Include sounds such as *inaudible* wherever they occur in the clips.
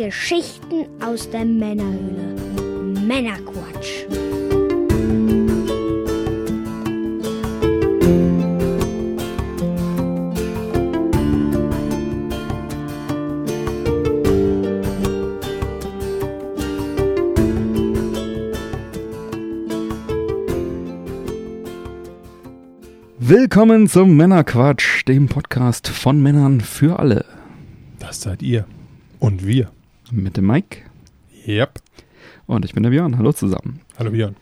Geschichten aus der Männerhöhle. Männerquatsch. Willkommen zum Männerquatsch, dem Podcast von Männern für alle. Das seid ihr. Und wir. Mit dem Mike Yep. und ich bin der Björn. Hallo zusammen. Hallo Björn.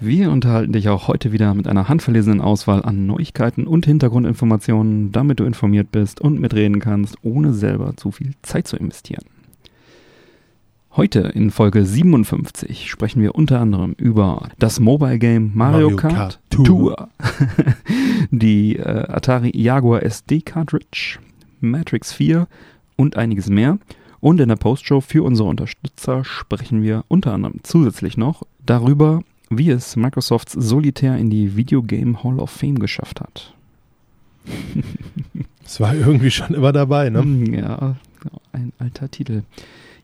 Wir unterhalten dich auch heute wieder mit einer handverlesenen Auswahl an Neuigkeiten und Hintergrundinformationen, damit du informiert bist und mitreden kannst, ohne selber zu viel Zeit zu investieren. Heute in Folge 57 sprechen wir unter anderem über das Mobile Game Mario, Mario Kart, Kart Tour, *laughs* die äh, Atari Jaguar SD Cartridge, Matrix 4 und einiges mehr. Und in der Postshow für unsere Unterstützer sprechen wir unter anderem zusätzlich noch darüber, wie es Microsofts Solitär in die Video Game Hall of Fame geschafft hat. *laughs* Es war irgendwie schon immer dabei, ne? Hm, Ja, ein alter Titel.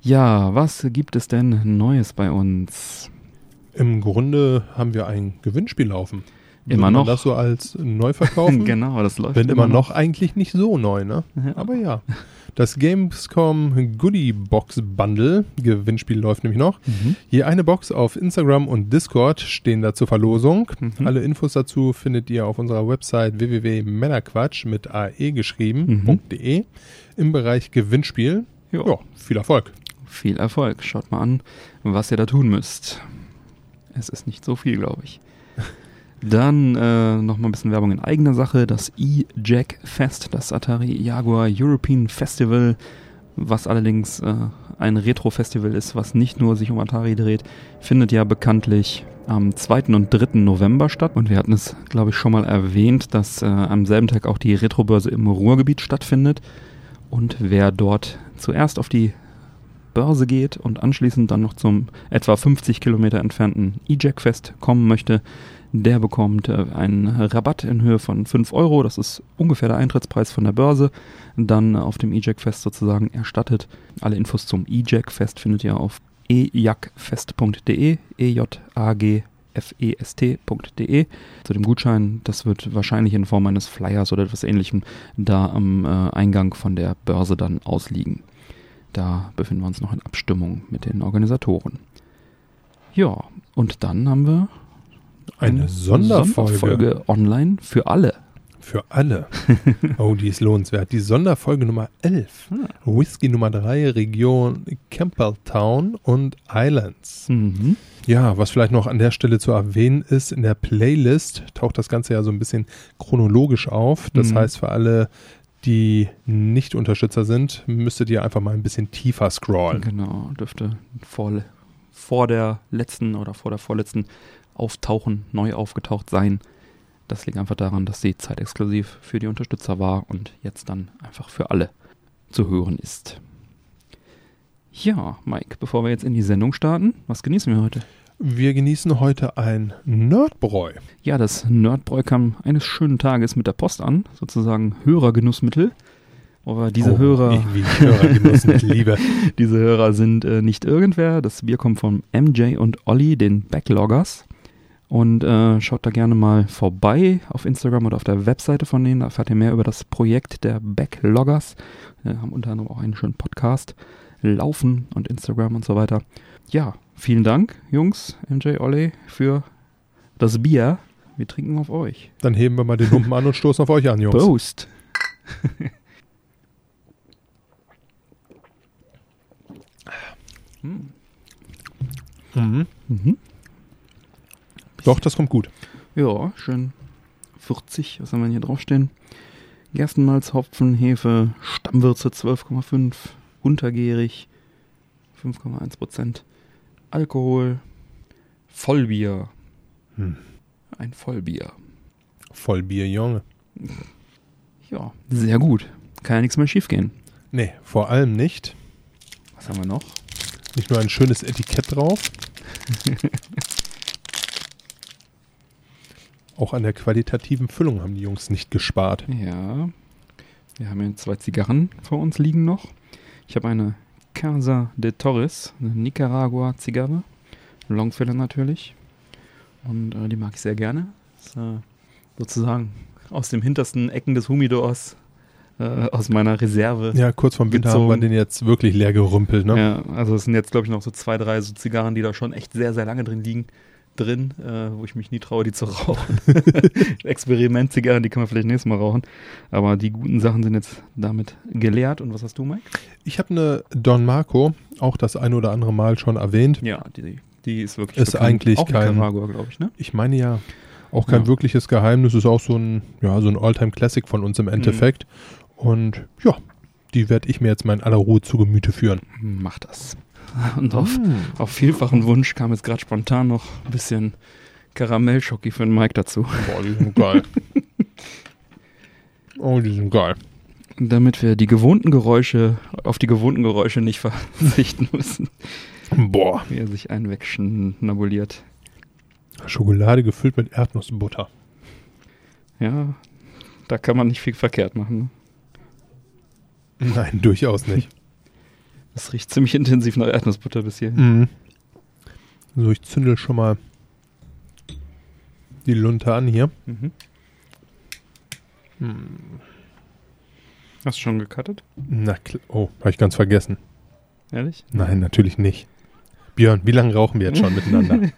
Ja, was gibt es denn Neues bei uns? Im Grunde haben wir ein Gewinnspiel laufen. Immer Würde noch. das so als neu verkaufen? *laughs* genau, das läuft Wenn immer noch eigentlich nicht so neu, ne? Ja. Aber ja. Das Gamescom Goodie Box Bundle Gewinnspiel läuft nämlich noch. Mhm. Je eine Box auf Instagram und Discord stehen da zur Verlosung. Mhm. Alle Infos dazu findet ihr auf unserer Website www.männerquatsch mit ae geschrieben, Mhm. im Bereich Gewinnspiel. Ja, viel Erfolg. Viel Erfolg. Schaut mal an, was ihr da tun müsst. Es ist nicht so viel, glaube ich. Dann äh, noch mal ein bisschen Werbung in eigener Sache. Das E-Jack Fest, das Atari Jaguar European Festival, was allerdings äh, ein Retro-Festival ist, was nicht nur sich um Atari dreht, findet ja bekanntlich am 2. und 3. November statt. Und wir hatten es, glaube ich, schon mal erwähnt, dass äh, am selben Tag auch die Retrobörse im Ruhrgebiet stattfindet. Und wer dort zuerst auf die Börse geht und anschließend dann noch zum etwa 50 Kilometer entfernten E-Jack Fest kommen möchte, der bekommt äh, einen Rabatt in Höhe von 5 Euro. Das ist ungefähr der Eintrittspreis von der Börse. Dann auf dem E-Jack Fest sozusagen erstattet. Alle Infos zum E-Jack Fest findet ihr auf ejagfest.de, e-j-a-g fest.de. Zu dem Gutschein, das wird wahrscheinlich in Form eines Flyers oder etwas ähnlichem da am äh, Eingang von der Börse dann ausliegen. Da befinden wir uns noch in Abstimmung mit den Organisatoren. Ja, und dann haben wir Eine Sonderfolge. Sonderfolge online für alle. Für alle. *laughs* Oh, die ist lohnenswert. Die Sonderfolge Nummer 11. Ah. Whisky Nummer 3, Region Campbelltown und Islands. Mhm. Ja, was vielleicht noch an der Stelle zu erwähnen ist, in der Playlist taucht das Ganze ja so ein bisschen chronologisch auf. Das Mhm. heißt, für alle, die nicht Unterstützer sind, müsstet ihr einfach mal ein bisschen tiefer scrollen. Genau, dürfte vor, vor der letzten oder vor der vorletzten Auftauchen neu aufgetaucht sein. Das liegt einfach daran, dass sie zeitexklusiv für die Unterstützer war und jetzt dann einfach für alle zu hören ist. Ja, Mike, bevor wir jetzt in die Sendung starten, was genießen wir heute? Wir genießen heute ein Nerdbräu. Ja, das Nerdbräu kam eines schönen Tages mit der Post an, sozusagen Hörergenussmittel. Aber diese Oh, Hörer, ich- Wie ich Hörergenuss mit Liebe. *laughs* diese Hörer sind äh, nicht irgendwer. Das Bier kommt von MJ und Olli, den Backloggers. Und äh, schaut da gerne mal vorbei auf Instagram oder auf der Webseite von denen. Da erfahrt ihr mehr über das Projekt der Backloggers. Wir haben unter anderem auch einen schönen Podcast laufen und Instagram und so weiter. Ja, vielen Dank, Jungs, MJ, Olli, für das Bier. Wir trinken auf euch. Dann heben wir mal den Humpen an und stoßen auf euch an, Jungs. Prost. Hm. *laughs* Mhm. Mhm. Doch, das kommt gut. Ja, schön 40, was haben wir denn hier draufstehen? Gerstenmalz, Hopfen, Hefe, Stammwürze 12,5, untergärig, 5,1 Prozent, Alkohol, Vollbier, Hm. ein Vollbier. Vollbier, Junge. Ja, sehr gut. Kann ja nichts mehr schiefgehen. Nee, vor allem nicht. Was haben wir noch? Nicht nur ein schönes Etikett drauf. *laughs* Auch an der qualitativen Füllung haben die Jungs nicht gespart. Ja, wir haben hier zwei Zigarren vor uns liegen noch. Ich habe eine Casa de Torres, eine Nicaragua-Zigarre. Longfiller natürlich. Und äh, die mag ich sehr gerne. Ist, äh, sozusagen aus dem hintersten Ecken des Humidors äh, aus meiner Reserve. Ja, kurz vorm Winter haben wir Gezogen. den jetzt wirklich leer gerümpelt, ne? Ja, also es sind jetzt, glaube ich, noch so zwei, drei so Zigarren, die da schon echt sehr, sehr lange drin liegen. Drin, äh, wo ich mich nie traue, die zu rauchen. *laughs* Experimentzigarren, die kann man vielleicht nächstes Mal rauchen. Aber die guten Sachen sind jetzt damit geleert. Und was hast du, Mike? Ich habe eine Don Marco, auch das ein oder andere Mal schon erwähnt. Ja, die, die ist wirklich Ist eigentlich auch in kein- Nicaragua, glaube ich, ne? Ich meine ja, auch kein Ja. wirkliches Geheimnis, ist auch so ein, ja, so ein Alltime Classic von uns im Mhm. Endeffekt. Und ja, die werde ich mir jetzt mal in aller Ruhe zu Gemüte führen. Mach das. *laughs* Und auf, auf vielfachen Wunsch kam jetzt gerade spontan noch ein bisschen Karamellschocki für den Mike dazu. Boah, die sind geil. *laughs* oh, die sind geil. Damit wir die gewohnten Geräusche, auf die gewohnten Geräusche nicht *laughs* verzichten müssen, Boah, wie er sich einen wegschnabuliert. Schokolade gefüllt mit Erdnussbutter. Ja, da kann man nicht viel verkehrt machen. Ne? Nein, durchaus nicht. Das riecht ziemlich intensiv nach Erdnussbutter bis hier. Mhm. So, ich zündel schon mal die Lunte an hier. Mhm. Hast du schon gecuttet? Na, kl- oh, habe ich ganz vergessen. Ehrlich? Nein, natürlich nicht. Björn, wie lange rauchen wir jetzt schon miteinander?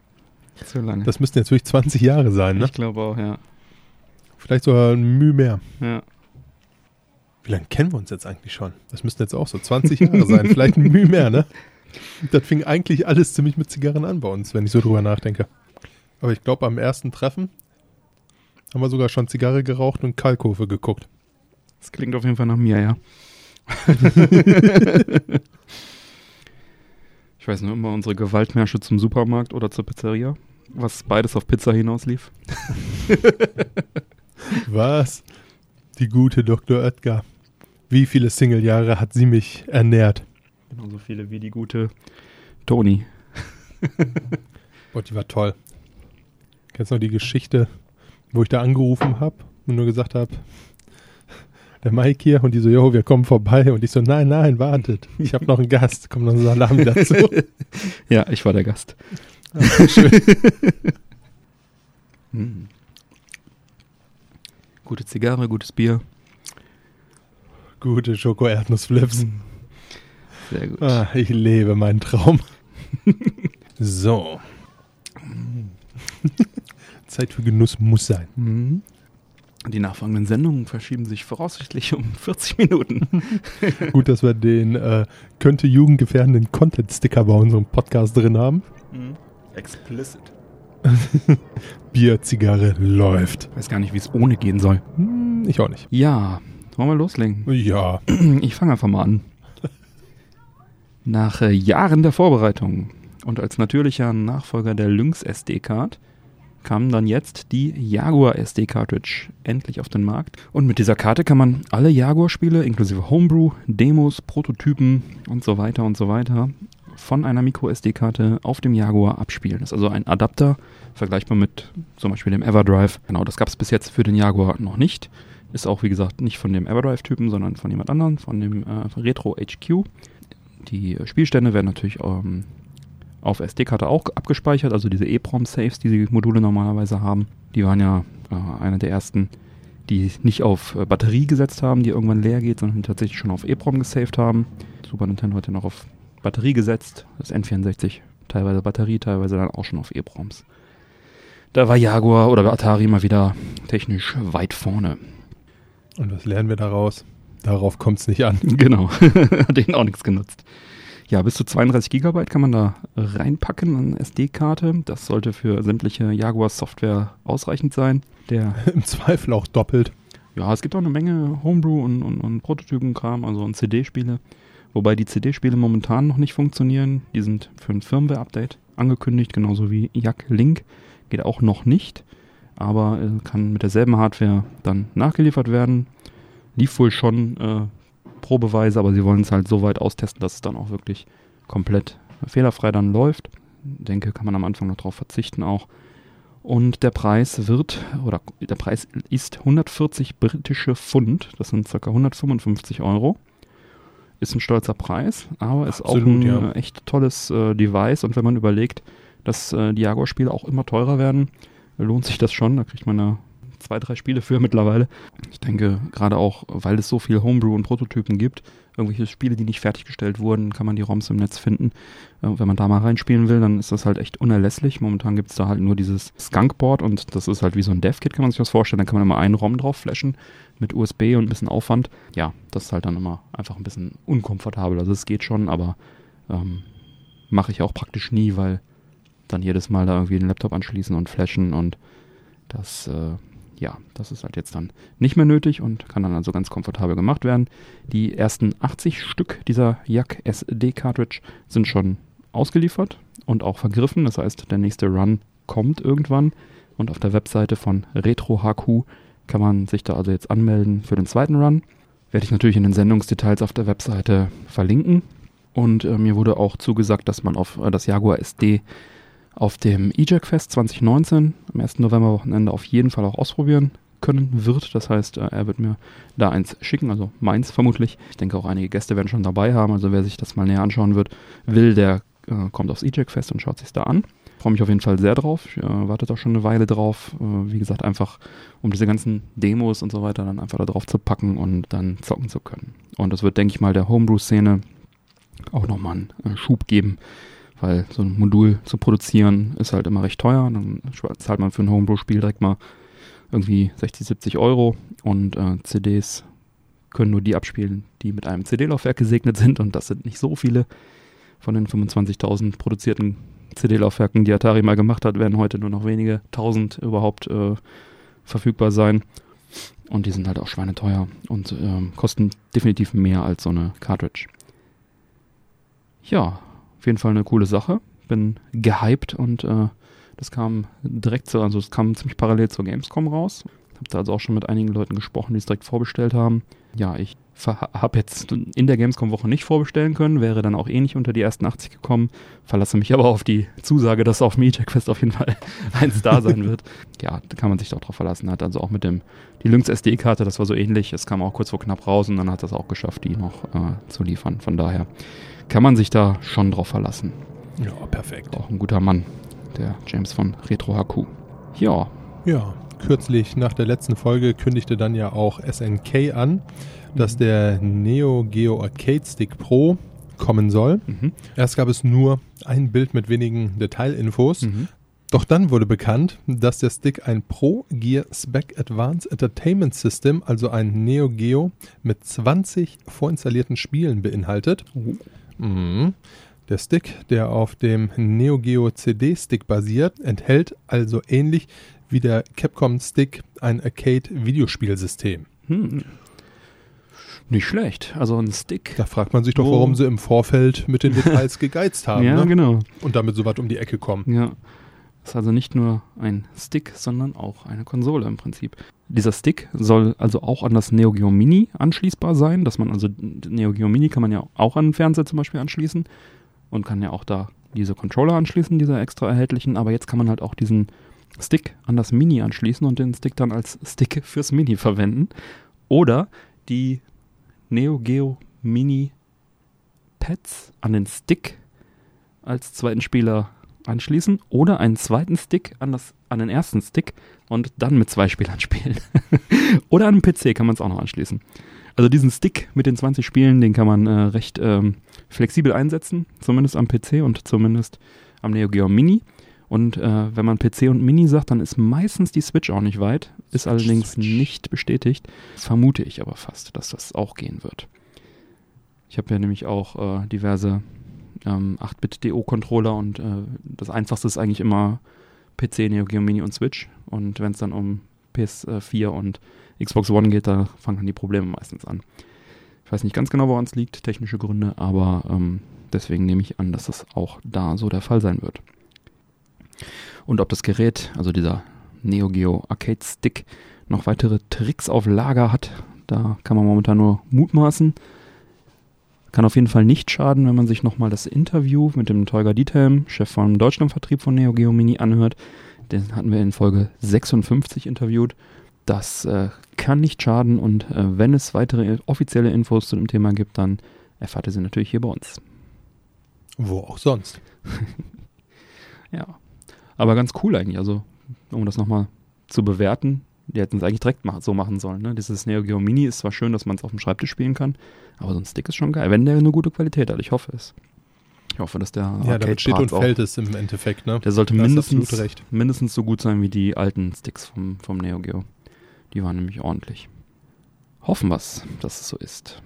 *laughs* Zu lange. Das müssten jetzt wirklich 20 Jahre sein, ne? Ich glaube auch, ja. Vielleicht sogar ein Mühe mehr. ja. Wie lange kennen wir uns jetzt eigentlich schon? Das müssten jetzt auch so 20 Jahre sein. Vielleicht ein Mühe mehr, ne? Das fing eigentlich alles ziemlich mit Zigarren an bei uns, wenn ich so drüber nachdenke. Aber ich glaube, am ersten Treffen haben wir sogar schon Zigarre geraucht und Kalkofe geguckt. Das klingt auf jeden Fall nach mir, ja. *laughs* ich weiß nur immer unsere Gewaltmärsche zum Supermarkt oder zur Pizzeria, was beides auf Pizza hinauslief. *laughs* Was? Die gute Dr. Oetker. Wie viele Single-Jahre hat sie mich ernährt? Genauso viele wie die gute Toni. *laughs* Boah, die war toll. Kennst du noch die Geschichte, wo ich da angerufen habe und nur gesagt habe, der Mike hier und die so, jo, wir kommen vorbei und ich so, nein, nein, wartet, ich habe noch einen Gast, kommt noch ein Salami dazu. *laughs* Ja, ich war der Gast. Schön. *laughs* Hm. Gute Zigarre, gutes Bier. Gute Schoko-Erdnussflips. Sehr gut. Ah, ich lebe meinen Traum. *laughs* so. *laughs* Zeit für Genuss muss sein. Mhm. Die nachfolgenden Sendungen verschieben sich voraussichtlich um 40 Minuten. *laughs* Gut, dass wir den äh, könnte jugendgefährdenden Content-Sticker bei unserem Podcast drin haben. Explicit. Bier, Zigarre läuft. Weiß gar nicht, wie es ohne gehen soll. Hm, ich auch nicht. Ja, wollen wir loslegen? Ja. *clears throat* Ich fange einfach mal an. Nach äh, Jahren der Vorbereitung und als natürlicher Nachfolger der Lynx SD-Card kam dann jetzt die Jaguar SD-Cartridge endlich auf den Markt. Und mit dieser Karte kann man alle Jaguar-Spiele inklusive Homebrew, Demos, Prototypen und so weiter und so weiter von einer Micro-SD-Karte auf dem Jaguar abspielen. Das ist also ein Adapter, vergleichbar mit zum Beispiel dem Everdrive. Genau, das gab es bis jetzt für den Jaguar noch nicht. Ist auch, wie gesagt, nicht von dem Everdrive-Typen, sondern von jemand anderem, von dem äh, Retro HQ. Die äh, Spielstände werden natürlich ähm, auf SD-Karte auch abgespeichert, also diese EEPROM-Saves, die die Module normalerweise haben. Die waren ja äh, einer der ersten, die nicht auf äh, Batterie gesetzt haben, die irgendwann leer geht, sondern tatsächlich schon auf EEPROM gesaved haben. Super Nintendo hat ja noch auf Batterie gesetzt, das N64, teilweise Batterie, teilweise dann auch schon auf EEPROMs. Da war Jaguar oder Atari mal wieder technisch weit vorne. Und was lernen wir daraus? Darauf kommt es nicht an. *laughs* Genau, *laughs* hat denen auch nichts genutzt. Ja, bis zu 32 Gigabyte kann man da reinpacken an SD-Karte. Das sollte für sämtliche Jaguar-Software ausreichend sein. Der, *laughs* Im Zweifel auch doppelt. ja, es gibt auch eine Menge Homebrew und, und, und Prototypenkram, also und CD-Spiele. Wobei die CD-Spiele momentan noch nicht funktionieren. Die sind für ein Firmware-Update angekündigt, genauso wie Jak Link. Geht auch noch nicht, aber äh, kann mit derselben Hardware dann nachgeliefert werden. Lief wohl schon äh, probeweise, aber sie wollen es halt so weit austesten, dass es dann auch wirklich komplett fehlerfrei dann läuft. Denke, kann man am Anfang noch drauf verzichten auch. Und der Preis wird, oder der Preis ist 140 britische Pfund, das sind ca. 155 Euro. ist ein stolzer Preis, aber ist auch Absolut, ein ja. äh, echt tolles äh, Device. Und wenn man überlegt, dass äh, die Jaguar-Spiele auch immer teurer werden, lohnt sich das schon. Da kriegt man ja zwei, drei Spiele für mittlerweile. Ich denke, gerade auch, weil es so viel Homebrew und Prototypen gibt, irgendwelche Spiele, die nicht fertiggestellt wurden, kann man die ROMs im Netz finden. Äh, wenn man da mal reinspielen will, dann ist das halt echt unerlässlich. Momentan gibt es da halt nur dieses Skunkboard und das ist halt wie so ein Dev-Kit, kann man sich das vorstellen. Da kann man immer einen ROM drauf flashen mit USB und ein bisschen Aufwand. Ja, das ist halt dann immer einfach ein bisschen unkomfortabel. Also es geht schon, aber ähm, mache ich auch praktisch nie, weil dann jedes Mal da irgendwie den Laptop anschließen und flashen und das, äh, ja, das ist halt jetzt dann nicht mehr nötig und kann dann also ganz komfortabel gemacht werden. Die ersten 80 Stück dieser Yak SD Cartridge sind schon ausgeliefert und auch vergriffen. Das heißt, der nächste Run kommt irgendwann und auf der Webseite von RetroHQ kann man sich da also jetzt anmelden für den zweiten Run. Werde ich natürlich in den Sendungsdetails auf der Webseite verlinken. Und äh, mir wurde auch zugesagt, dass man auf äh, das Jaguar SD auf dem EJAC Fest 2019 am 1. November-Wochenende auf jeden Fall auch ausprobieren können wird. Das heißt, äh, er wird mir da eins schicken, also meins vermutlich. Ich denke auch einige Gäste werden schon dabei haben, also wer sich das mal näher anschauen wird, will, der äh, kommt aufs EJAC Fest und schaut sich da an. Freue mich auf jeden Fall sehr drauf. Ich, äh, wartet auch schon eine Weile drauf. Äh, wie gesagt, einfach um diese ganzen Demos und so weiter dann einfach da drauf zu packen und dann zocken zu können. Und das wird, denke ich mal, der Homebrew-Szene auch nochmal einen äh, Schub geben, weil so ein Modul zu produzieren ist halt immer recht teuer. Dann zahlt man für ein Homebrew-Spiel direkt mal irgendwie 60, 70 Euro und äh, CDs können nur die abspielen, die mit einem CD-Laufwerk gesegnet sind und das sind nicht so viele. Von den 25.000 produzierten CD-Laufwerken, die Atari mal gemacht hat, werden heute nur noch wenige tausend überhaupt äh, verfügbar sein. Und die sind halt auch schweineteuer und ähm, kosten definitiv mehr als so eine Cartridge. Ja, auf jeden Fall eine coole Sache. Bin gehypt und äh, das kam direkt so, also es kam ziemlich parallel zur Gamescom raus. Hab da also auch schon mit einigen Leuten gesprochen, die es direkt vorbestellt haben. Ja, ich habe jetzt in der Gamescom-Woche nicht vorbestellen können, wäre dann auch eh nicht unter die ersten 80 gekommen. Verlasse mich aber auf die Zusage, dass auf MediaTek Fest auf jeden Fall *laughs* eins da sein wird. Ja, da kann man sich doch drauf verlassen. Hat also auch mit dem, die Lynx SD-Karte, das war so ähnlich. Es kam auch kurz vor knapp raus und dann hat das auch geschafft, die noch äh, zu liefern. Von daher kann man sich da schon drauf verlassen. Ja, perfekt. Auch ein guter Mann, der James von Retro HQ. Ja, Ja, kürzlich nach der letzten Folge kündigte dann ja auch SNK an, dass der Neo Geo Arcade Stick Pro kommen soll. mhm. Erst gab es nur ein Bild mit wenigen Detailinfos. Mhm. Doch dann wurde bekannt, dass der Stick ein Pro Gear Spec Advanced Entertainment System, also ein Neo Geo mit 20 vorinstallierten Spielen beinhaltet. Oh. Mhm. Der Stick, der auf dem Neo Geo CD-Stick basiert, enthält also ähnlich wie der Capcom Stick ein Arcade-Videospielsystem. Hm. Nicht schlecht. Also ein Stick. Da fragt man sich doch, warum sie im Vorfeld mit den Details *laughs* gegeizt haben ja, ne? genau. und damit so weit um die Ecke kommen. Ja. Ist also nicht nur ein Stick, sondern auch eine Konsole im Prinzip. Dieser Stick soll also auch an das Neo Geo Mini anschließbar sein, dass man also Neo Geo Mini kann man ja auch an den Fernseher zum Beispiel anschließen und kann ja auch da diese Controller anschließen, diese extra erhältlichen, aber jetzt kann man halt auch diesen Stick an das Mini anschließen und den Stick dann als Stick fürs Mini verwenden. Oder die Neo Geo Mini Pads an den Stick als zweiten Spieler anschließen oder einen zweiten Stick an, das, an den ersten Stick und dann mit zwei Spielern spielen. *laughs* oder an einem PC kann man es auch noch anschließen. Also diesen Stick mit den 20 Spielen, den kann man äh, recht ähm, flexibel einsetzen, zumindest am PC und zumindest am Neo Geo Mini. Und äh, wenn man PC und Mini sagt, dann ist meistens die Switch auch nicht weit, ist Switch, allerdings Switch. nicht bestätigt. Vermute ich aber fast, dass das auch gehen wird. Ich habe ja nämlich auch äh, diverse ähm, 8-Bit-DO-Controller und äh, das einfachste ist eigentlich immer PC, Neo Geo Mini und Switch. Und wenn es dann um PS4 und Xbox One geht, da fangen dann die Probleme meistens an. Ich weiß nicht ganz genau, woran es liegt, technische Gründe, aber ähm, deswegen nehme ich an, dass das auch da so der Fall sein wird. Und ob das Gerät, also dieser Neo Geo Arcade Stick, noch weitere Tricks auf Lager hat, da kann man momentan nur mutmaßen. Kann auf jeden Fall nicht schaden, wenn man sich nochmal das Interview mit dem Teuger Diethelm, Chef vom Deutschlandvertrieb von Neo Geo Mini, anhört. Den hatten wir in Folge 56 interviewt. Das äh, kann nicht schaden und äh, wenn es weitere offizielle Infos zu dem Thema gibt, dann erfahrt ihr sie natürlich hier bei uns. Wo auch sonst. *laughs* Ja. Aber ganz cool eigentlich. Also, um das nochmal zu bewerten, die hätten es eigentlich direkt mach, so machen sollen. Ne? Dieses Neo Geo Mini ist zwar schön, dass man es auf dem Schreibtisch spielen kann, aber so ein Stick ist schon geil, wenn der eine gute Qualität hat. Ich hoffe es. Ich hoffe, dass der Ja, damit steht und fällt es im Endeffekt, ne? der sollte Da hast du mindestens, mindestens so gut sein wie die alten Sticks vom, vom Neo Geo. Die waren nämlich ordentlich. Hoffen wir's, dass es so ist.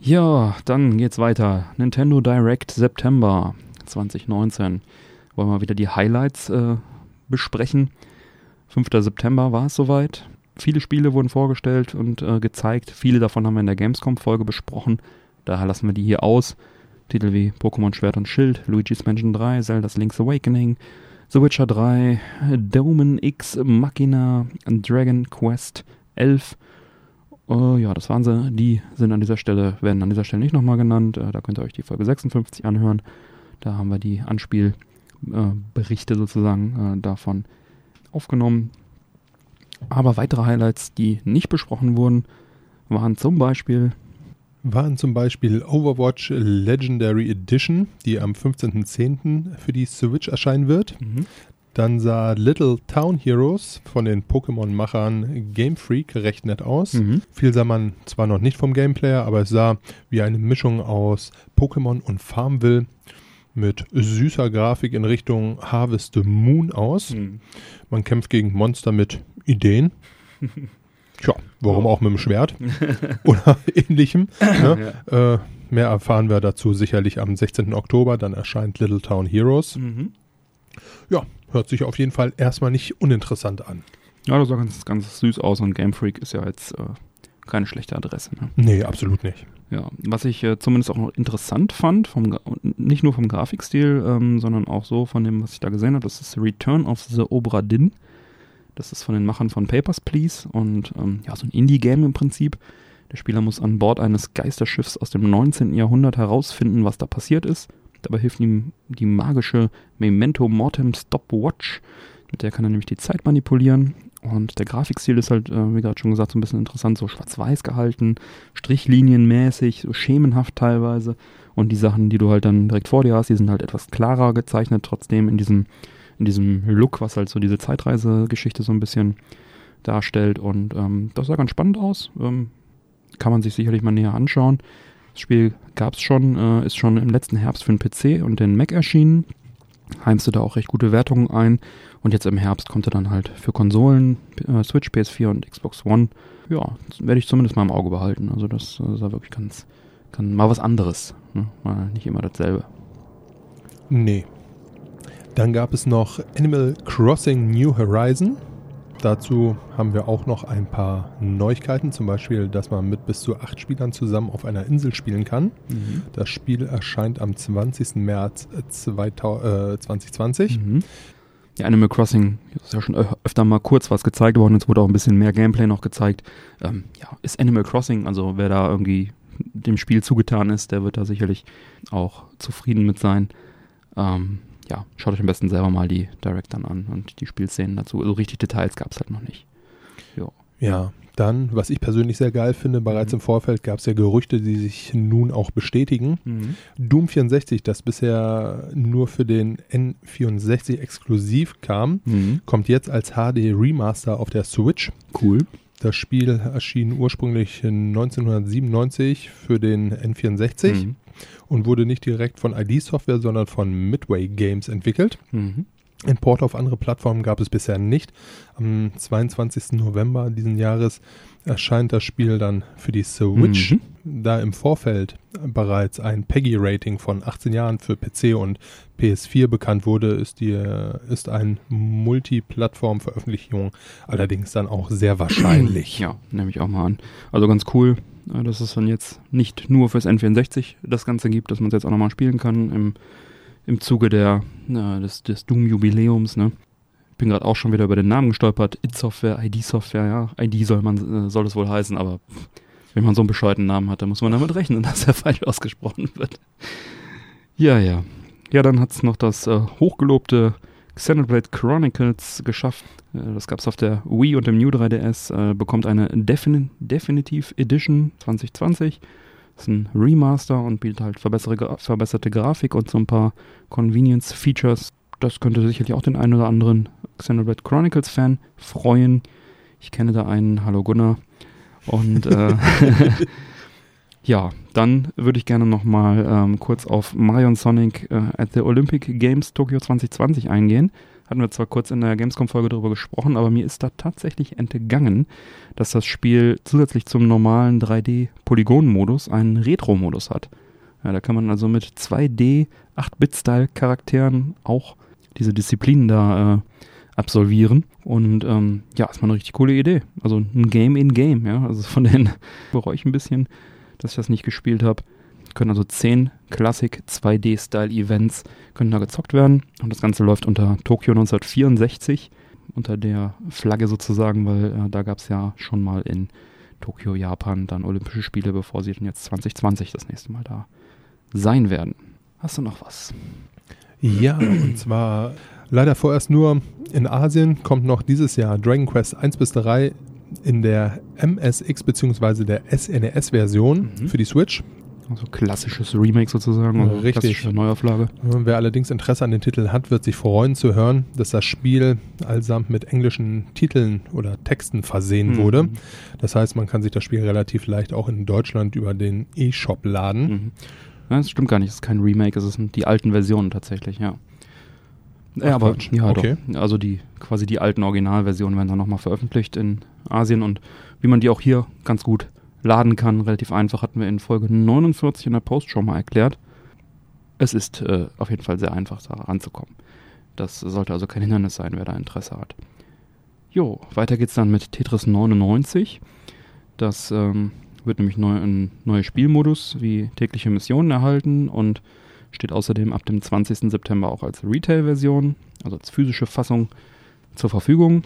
Ja, dann geht's weiter. Nintendo Direct September 2019. Wollen wir wieder die Highlights äh, besprechen. 5. September war es soweit. Viele Spiele wurden vorgestellt und äh, gezeigt. Viele davon haben wir in der Gamescom-Folge besprochen. Daher lassen wir die hier aus. Titel wie Pokémon Schwert und Schild, Luigi's Mansion 3, Zelda's Link's Awakening, The Witcher 3, Domen X Machina, Dragon Quest 11. Äh, ja, das waren sie. Die sind an dieser Stelle, werden an dieser Stelle nicht nochmal genannt. Äh, da könnt ihr euch die Folge 56 anhören. Da haben wir die Anspielberichte sozusagen äh, davon aufgenommen. Aber weitere Highlights, die nicht besprochen wurden, waren zum Beispiel Waren zum Beispiel Overwatch Legendary Edition, die am 15.10. für die Switch erscheinen wird. Dann sah Little Town Heroes von den Pokémon-Machern Game Freak recht nett aus. Mhm. Viel sah man zwar noch nicht vom Gameplayer, aber es sah wie eine Mischung aus Pokémon und Farmville mit süßer Grafik in Richtung Harvest the Moon aus. Mhm. Man kämpft gegen Monster mit Ideen. *laughs* Tja, warum auch mit dem Schwert *laughs* oder ähnlichem. Ne? Äh, mehr erfahren wir dazu sicherlich am 16. Oktober. Dann erscheint Little Town Heroes. Mhm. Ja, hört sich auf jeden Fall erstmal nicht uninteressant an. Ja, das sah ganz, ganz süß aus und Game Freak ist ja jetzt äh, keine schlechte Adresse. Ne? Nee, absolut nicht. Ja, was ich äh, zumindest auch noch interessant fand, vom, nicht nur vom Grafikstil, ähm, sondern auch so von dem, was ich da gesehen habe, das ist Return of the Obra Dinn. Das ist von den Machern von Papers, Please und ähm, ja, so ein Indie-Game im Prinzip. Der Spieler muss an Bord eines Geisterschiffs aus dem 19. Jahrhundert herausfinden, was da passiert ist. Dabei hilft ihm die magische Memento Mortem Stopwatch. Mit der kann er nämlich die Zeit manipulieren. Und der Grafikstil ist halt, äh, wie gerade schon gesagt, so ein bisschen interessant, so schwarz-weiß gehalten, strichlinienmäßig, so schemenhaft teilweise. Und die Sachen, die du halt dann direkt vor dir hast, die sind halt etwas klarer gezeichnet, trotzdem in diesem, in diesem Look, was halt so diese Zeitreisegeschichte so ein bisschen darstellt. Und ähm, das sah ganz spannend aus. Ähm, kann man sich sicherlich mal näher anschauen. Das Spiel gab es schon, äh, ist schon im letzten Herbst für den PC und den Mac erschienen. Heimste da auch recht gute Wertungen ein. Und jetzt im Herbst kommt er dann halt für Konsolen, äh, Switch, PS4 und Xbox One. Ja, werde ich zumindest mal im Auge behalten. Also das äh, sah wirklich ganz, ganz mal was anderes. Ne? Mal nicht immer dasselbe. Nee. Dann gab es noch Animal Crossing New Horizon. Dazu haben wir auch noch ein paar Neuigkeiten, zum Beispiel, dass man mit bis zu acht Spielern zusammen auf einer Insel spielen kann. Das Spiel erscheint am 20. März äh, 2000, äh, 2020. Mhm. Ja, Animal Crossing ist ja schon öfter mal kurz was gezeigt worden. Jetzt wurde auch ein bisschen mehr Gameplay noch gezeigt. Ähm, ja, ist Animal Crossing, also wer da irgendwie dem Spiel zugetan ist, der wird da sicherlich auch zufrieden mit sein. Ähm, ja, schaut euch am besten selber mal die Direct dann an und die Spielszenen dazu. Also richtig Details gab es halt noch nicht. Ja, dann, was ich persönlich sehr geil finde, bereits Mhm. im Vorfeld gab es ja Gerüchte, die sich nun auch bestätigen. Doom 64, das bisher nur für den N64 exklusiv kam, Mhm. kommt jetzt als HD Remaster auf der Switch. Cool. Das Spiel erschien ursprünglich in 1997 für den N64 Mhm. und wurde nicht direkt von ID Software, sondern von Midway Games entwickelt. Mhm. Ein Port auf andere Plattformen gab es bisher nicht. Am 22. November diesen Jahres erscheint das Spiel dann für die Switch. Mhm. Da im Vorfeld bereits ein PEGI-Rating von 18 Jahren für PC und PS4 bekannt wurde, ist, die, ist ein Multiplattform-Veröffentlichung allerdings dann auch sehr wahrscheinlich. Ja, nehme ich auch mal an. Also ganz cool, äh, dass es dann jetzt nicht nur fürs N64 das Ganze gibt, dass man es jetzt auch nochmal spielen kann im, im Zuge der, äh, des, des Doom-Jubiläums. Ne? Ich bin gerade auch schon wieder über den Namen gestolpert. It-Software, ID-Software, ja. ID soll man äh, soll es wohl heißen, aber wenn man so einen bescheuerten Namen hat, dann muss man damit rechnen, *laughs* dass er falsch ausgesprochen wird. Ja, ja. Ja, dann hat es noch das äh, hochgelobte Xenoblade Chronicles geschafft. Äh, Das gab es auf der Wii und dem New 3DS. Äh, bekommt eine Defin Definitive Edition 2020. Ist ein Remaster und bietet halt verbesserte Grafik und so ein paar Convenience-Features. Das könnte sicherlich auch den einen oder anderen Xenoblade Chronicles-Fan freuen. Ich kenne da einen, hallo Gunnar. Und äh, *laughs* *laughs* ja, dann würde ich gerne nochmal ähm, kurz auf Mario Sonic äh, at the Olympic Games Tokyo 2020 eingehen. Hatten wir zwar kurz in der Gamescom-Folge darüber gesprochen, aber mir ist da tatsächlich entgangen, dass das Spiel zusätzlich zum normalen 3D-Polygon-Modus einen Retro-Modus hat. Ja, da kann man also mit 2D 8-Bit-Style-Charakteren auch diese Disziplinen da äh, absolvieren. Und ähm, ja, ist mal eine richtig coole Idee. Also ein Game in Game, ja. Also von den *laughs* bereue ich ein bisschen, dass ich das nicht gespielt habe. Können also 10 Classic 2D-Style-Events können da gezockt werden. Und das Ganze läuft unter Tokyo 1964, unter der Flagge sozusagen, weil äh, da gab es ja schon mal in Tokio, Japan dann Olympische Spiele, bevor sie dann jetzt 2020 das nächste Mal da sein werden. Hast du noch was? Ja, und zwar leider vorerst nur in Asien kommt noch dieses Jahr Dragon Quest 1 bis 3 in der MSX bzw. der SNES-Version Mhm. für die Switch. Also klassisches Remake sozusagen, oder Richtig. klassische Neuauflage. Wer allerdings Interesse an den Titel hat, wird sich freuen zu hören, dass das Spiel allsamt mit englischen Titeln oder Texten versehen Mhm. wurde. Das heißt, man kann sich das Spiel relativ leicht auch in Deutschland über den E-Shop laden. Mhm. Ja, das stimmt gar nicht, es ist kein Remake, es sind die alten Versionen tatsächlich, ja. Ja, Ach, aber Quatsch. ja, Okay. doch. Also die quasi die alten Originalversionen werden dann nochmal veröffentlicht in Asien und wie man die auch hier ganz gut laden kann, relativ einfach, hatten wir in Folge 49 in der Post schon mal erklärt. Es ist äh, auf jeden Fall sehr einfach, da ranzukommen. Das sollte also kein Hindernis sein, wer da Interesse hat. Jo, weiter geht's dann mit Tetris 99. Das ähm, wird nämlich neu, ein neuer Spielmodus wie tägliche Missionen erhalten und steht außerdem ab dem 20. September auch als Retail-Version, also als physische Fassung zur Verfügung.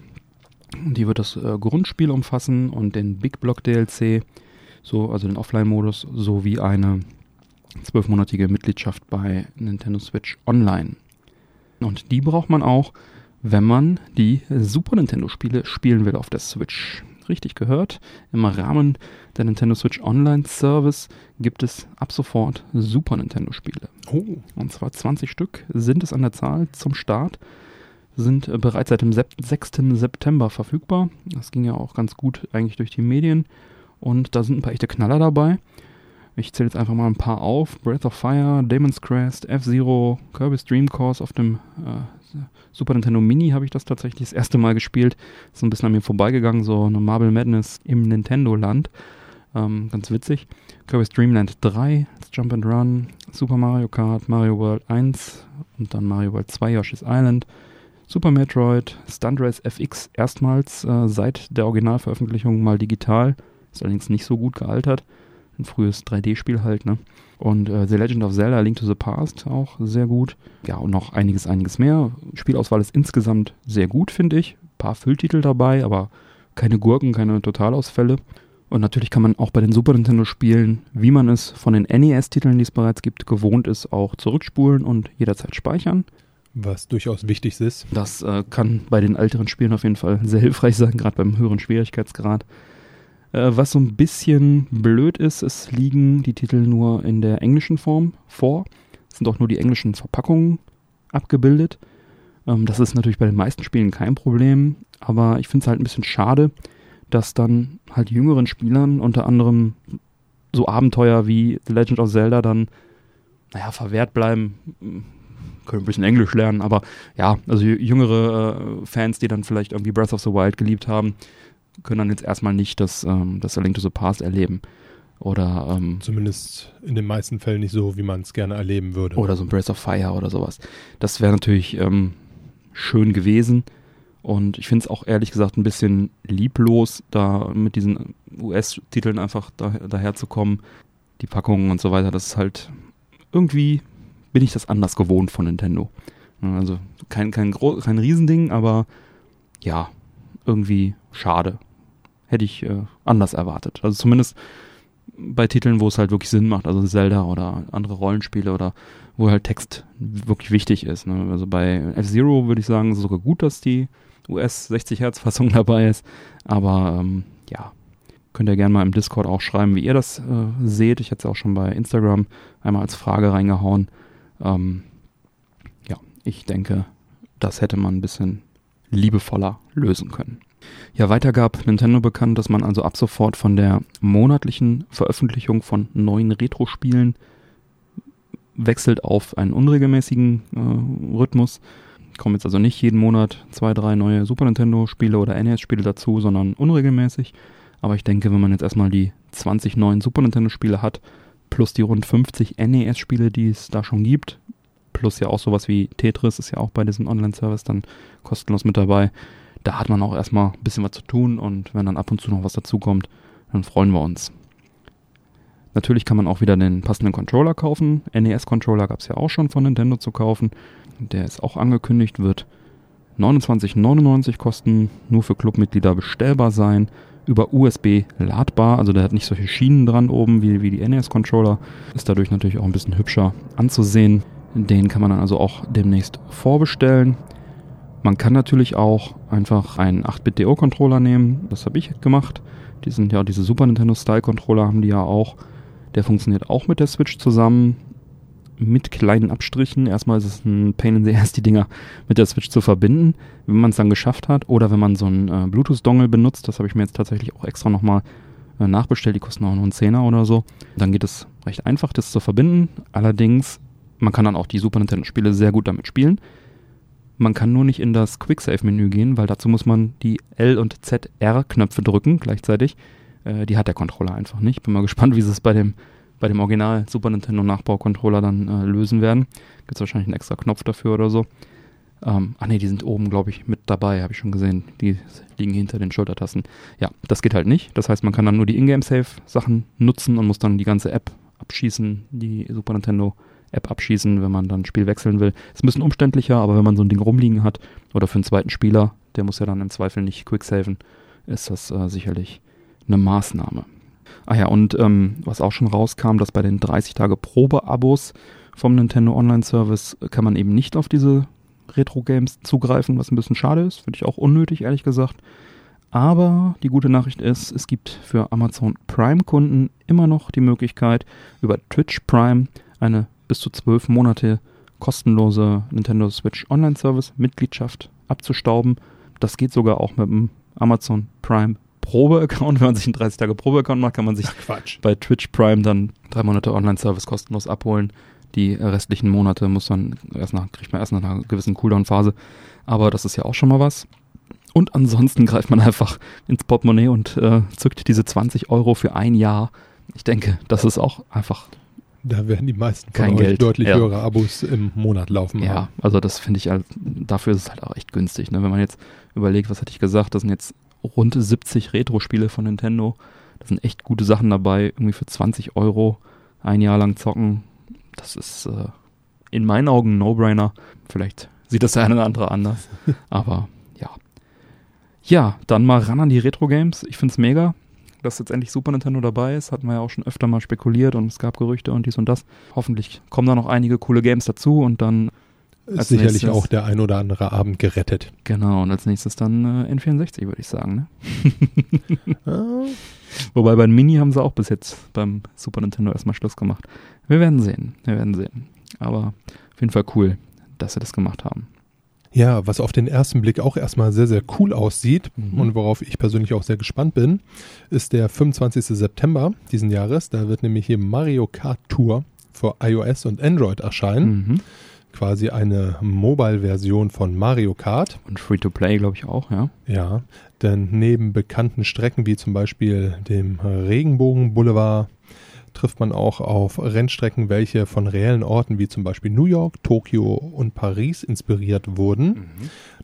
Die wird das äh, Grundspiel umfassen und den Big Block DLC, so, also den Offline-Modus, sowie eine zwölfmonatige Mitgliedschaft bei Nintendo Switch Online. Und die braucht man auch, wenn man die Super Nintendo-Spiele spielen will auf der Switch. Richtig gehört, im Rahmen der Nintendo Switch Online Service gibt es ab sofort Super Nintendo-Spiele. Oh, Und zwar 20 Stück sind es an der Zahl zum Start. Sind äh, bereits seit dem Sep 6. September verfügbar. Das ging ja auch ganz gut eigentlich durch die Medien. Und da sind ein paar echte Knaller dabei. Ich zähle jetzt einfach mal ein paar auf. Breath of Fire, Demon's Crest, F-Zero, Kirby's Dream Course auf dem äh, Super Nintendo Mini habe ich das tatsächlich das erste Mal gespielt. Ist so ein bisschen an mir vorbeigegangen, so eine Marble Madness im Nintendo-Land. Ähm, ganz witzig. Kirby's Dream Land 3, das Jump and Run, Super Mario Kart, Mario World 1 und dann Mario World 2, Yoshi's Island, Super Metroid, Stunt Race FX erstmals äh, seit der Originalveröffentlichung mal digital. Ist allerdings nicht so gut gealtert. Ein frühes 3D-Spiel halt, ne? Und äh, The Legend of Zelda Link to the Past auch sehr gut. Ja, und noch einiges, einiges mehr. Spielauswahl ist insgesamt sehr gut, finde ich. Ein paar Fülltitel dabei, aber keine Gurken, keine Totalausfälle. Und natürlich kann man auch bei den Super Nintendo-Spielen, wie man es von den NES-Titeln, die es bereits gibt, gewohnt ist, auch zurückspulen und jederzeit speichern. was durchaus wichtig ist. Das äh, kann bei den älteren Spielen auf jeden Fall sehr hilfreich sein, gerade beim höheren Schwierigkeitsgrad. Äh, was so ein bisschen blöd ist, es liegen die Titel nur in der englischen Form vor. Es sind auch nur die englischen Verpackungen abgebildet. Ähm, das ist natürlich bei den meisten Spielen kein Problem, aber ich finde es halt ein bisschen schade, dass dann halt jüngeren Spielern, unter anderem so Abenteuer wie The Legend of Zelda, dann, naja, verwehrt bleiben. Hm, Können ein bisschen Englisch lernen, aber ja, also jüngere äh, Fans, die dann vielleicht irgendwie Breath of the Wild geliebt haben, können dann jetzt erstmal nicht das, ähm, das A Link to the Past erleben. Oder, ähm, Zumindest in den meisten Fällen nicht so, wie man es gerne erleben würde. oder so ein Breath of Fire oder sowas. Das wäre natürlich ähm, schön gewesen. Und ich finde es auch ehrlich gesagt ein bisschen lieblos, da mit diesen US-Titeln einfach da, daherzukommen. Die Packungen und so weiter, das ist halt irgendwie bin ich das anders gewohnt von Nintendo. Also kein, kein, kein Riesending, aber ja, irgendwie schade. Hätte ich äh, anders erwartet. Also zumindest bei Titeln, wo es halt wirklich Sinn macht, also Zelda oder andere Rollenspiele oder wo halt Text wirklich wichtig ist. Ne? Also bei F-Zero würde ich sagen, ist sogar gut, dass die US 60 Hertz Fassung *laughs* dabei ist, aber ähm, ja, Könnt ihr gerne mal im Discord auch schreiben, wie ihr das äh, seht. Ich hätte es auch schon bei Instagram einmal als Frage reingehauen. Ähm, ja, ich denke, das hätte man ein bisschen liebevoller lösen können. Ja, weiter gab Nintendo bekannt, dass man also ab sofort von der monatlichen Veröffentlichung von neuen Retro-Spielen wechselt auf einen unregelmäßigen äh, Rhythmus. Kommen jetzt also nicht jeden Monat zwei, drei neue Super Nintendo-Spiele oder NES-Spiele dazu, sondern unregelmäßig. Aber ich denke, wenn man jetzt erstmal die 20 neuen Super Nintendo-Spiele hat, plus die rund 50 NES-Spiele, die es da schon gibt, plus ja auch sowas wie Tetris ist ja auch bei diesem Online-Service dann kostenlos mit dabei, da hat man auch erstmal ein bisschen was zu tun und wenn dann ab und zu noch was dazukommt, dann freuen wir uns. Natürlich kann man auch wieder den passenden Controller kaufen. NES-Controller gab es ja auch schon von Nintendo zu kaufen. Der ist auch angekündigt, wird 29,99 kosten, nur für Clubmitglieder bestellbar sein, über USB ladbar, also der hat nicht solche Schienen dran oben wie, wie die NES-Controller, ist dadurch natürlich auch ein bisschen hübscher anzusehen. Den kann man dann also auch demnächst vorbestellen. Man kann natürlich auch einfach einen 8-Bit-DO-Controller nehmen. Das habe ich gemacht. Die sind ja diese Super Nintendo Style Controller haben die ja auch. Der funktioniert auch mit der Switch zusammen. Mit kleinen Abstrichen. Erstmal ist es ein Pain in the Ass, die Dinger mit der Switch zu verbinden, wenn man es dann geschafft hat. Oder wenn man so einen äh, Bluetooth-Dongle benutzt. Das habe ich mir jetzt tatsächlich auch extra nochmal äh, nachbestellt. Die kosten auch nur einen Zehner oder so. Dann geht es recht einfach, das zu verbinden. Allerdings, man kann dann auch die Super Nintendo-Spiele sehr gut damit spielen. Man kann nur nicht in das Quicksave-Menü gehen, weil dazu muss man die L- und ZR-Knöpfe drücken gleichzeitig. Äh, die hat der Controller einfach nicht. Bin mal *laughs* gespannt, wie sie es bei dem, bei dem Original Super Nintendo Nachbau-Controller dann äh, lösen werden. Gibt es wahrscheinlich einen extra Knopf dafür oder so. Ähm, ach nee, die sind oben, glaube ich, mit dabei, habe ich schon gesehen. Die liegen hinter den Schultertasten. Ja, das geht halt nicht. Das heißt, man kann dann nur die Ingame-Save-Sachen nutzen und muss dann die ganze App abschießen, die Super Nintendo App abschießen, wenn man dann ein Spiel wechseln will. Ist ein bisschen umständlicher, aber wenn man so ein Ding rumliegen hat oder für einen zweiten Spieler, der muss ja dann im Zweifel nicht quicksaven, ist das äh, sicherlich eine Maßnahme. Ah ja, und ähm, was auch schon rauskam, dass bei den 30 Tage Probe-Abos vom Nintendo Online Service kann man eben nicht auf diese Retro-Games zugreifen, was ein bisschen schade ist. Finde ich auch unnötig, ehrlich gesagt. Aber die gute Nachricht ist, es gibt für Amazon Prime-Kunden immer noch die Möglichkeit, über Twitch Prime eine bis zu zwölf Monate kostenlose Nintendo Switch Online Service Mitgliedschaft abzustauben. Das geht sogar auch mit dem Amazon Prime Probe-Account. *laughs* Wenn man sich einen 30-Tage-Probe-Account macht, kann man sich Ach, Quatsch. bei Twitch Prime dann drei Monate Online-Service kostenlos abholen. Die restlichen Monate muss dann erst nach, kriegt man erst nach einer gewissen Cooldown-Phase. Aber das ist ja auch schon mal was. Und ansonsten greift man einfach ins Portemonnaie und äh, zückt diese 20 Euro für ein Jahr. Ich denke, das ist auch einfach Da werden die meisten von Kein euch Geld, deutlich ja. höhere Abos im Monat laufen. Ja, haben. also das finde ich halt, dafür ist es halt auch echt günstig. Ne? Wenn man jetzt überlegt, was hatte ich gesagt, das sind jetzt rund 70 Retro-Spiele von Nintendo. Da sind echt gute Sachen dabei, irgendwie für 20 Euro ein Jahr lang zocken. Das ist äh, in meinen Augen ein No-Brainer. Vielleicht sieht das der eine oder andere anders, *laughs* aber ja. Ja, dann mal ran an die Retro-Games. Ich finde es mega, dass jetzt endlich Super Nintendo dabei ist. Hatten wir ja auch schon öfter mal spekuliert und es gab Gerüchte und dies und das. Hoffentlich kommen da noch einige coole Games dazu und dann Ist sicherlich nächstes- auch der ein oder andere Abend gerettet. Genau, und als nächstes dann äh, N64, würde ich sagen. Ne? *laughs* *laughs* Ah, Wobei beim Mini haben sie auch bis jetzt beim Super Nintendo erstmal Schluss gemacht. Wir werden sehen, wir werden sehen. Aber auf jeden Fall cool, dass sie das gemacht haben. Ja, was auf den ersten Blick auch erstmal sehr, sehr cool aussieht Mhm. und worauf ich persönlich auch sehr gespannt bin, ist der 25. September diesen Jahres. Da wird nämlich hier Mario Kart Tour für iOS und Android erscheinen. Mhm. Quasi eine Mobile-Version von Mario Kart. Und Free-to-Play, glaube ich, auch, ja. Ja, denn neben bekannten Strecken wie zum Beispiel dem Regenbogen Boulevard trifft man auch auf Rennstrecken, welche von reellen Orten wie zum Beispiel New York, Tokio und Paris inspiriert wurden.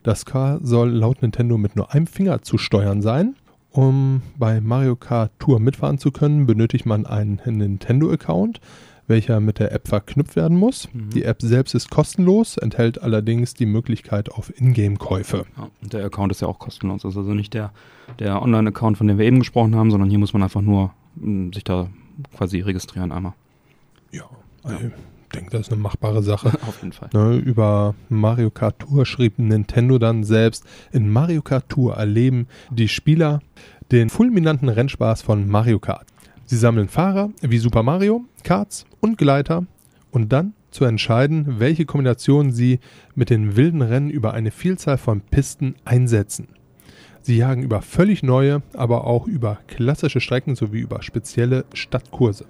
Das Car soll laut Nintendo mit nur einem Finger zu steuern sein. Um bei Mario Kart Tour mitfahren zu können, benötigt man einen Nintendo-Account, welcher mit der App verknüpft werden muss. Mhm. Die App selbst ist kostenlos, enthält allerdings die Möglichkeit auf Ingame-Käufe. Ja, und der Account ist ja auch kostenlos. Das ist also nicht der, der Online-Account, von dem wir eben gesprochen haben, sondern hier muss man einfach nur mh, sich da quasi registrieren einmal. Ja, also ich denke, das ist eine machbare Sache. *laughs* Auf jeden Fall. Ne, über Mario Kart Tour schrieb Nintendo dann selbst, in Mario Kart Tour erleben die Spieler den fulminanten Rennspaß von Mario Kart. Sie sammeln Fahrer wie Super Mario, Karts und Gleiter und dann zu entscheiden, welche Kombination sie mit den wilden Rennen über eine Vielzahl von Pisten einsetzen. Sie jagen über völlig neue, aber auch über klassische Strecken sowie über spezielle Stadtkurse.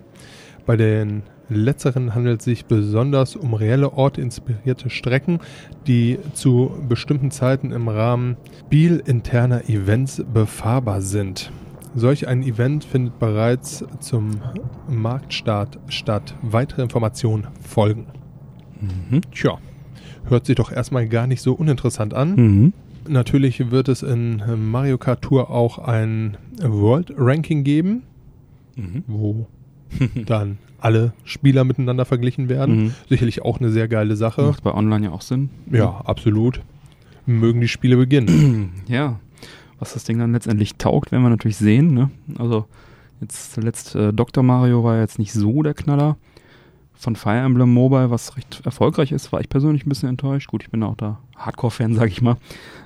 Bei den letzteren handelt es sich besonders um reelle Orte inspirierte Strecken, die zu bestimmten Zeiten im Rahmen spielinterner Events befahrbar sind. Solch ein Event findet bereits zum Marktstart statt. Weitere Informationen folgen. Mhm. Tja, hört sich doch erstmal gar nicht so uninteressant an. Mhm. Natürlich wird es in Mario Kart Tour auch ein World Ranking geben, Mhm. wo dann alle Spieler miteinander verglichen werden. Mhm. Sicherlich auch eine sehr geile Sache. Macht bei Online ja auch Sinn. Ja, absolut. Mögen die Spiele beginnen. *clears throat* Ja, was das Ding dann letztendlich taugt, werden wir natürlich sehen. Ne? Also jetzt zuletzt äh, Dr. Mario war jetzt nicht so der Knaller. Von Fire Emblem Mobile, was recht erfolgreich ist, war ich persönlich ein bisschen enttäuscht. Gut, ich bin auch da Hardcore-Fan, sag ich mal.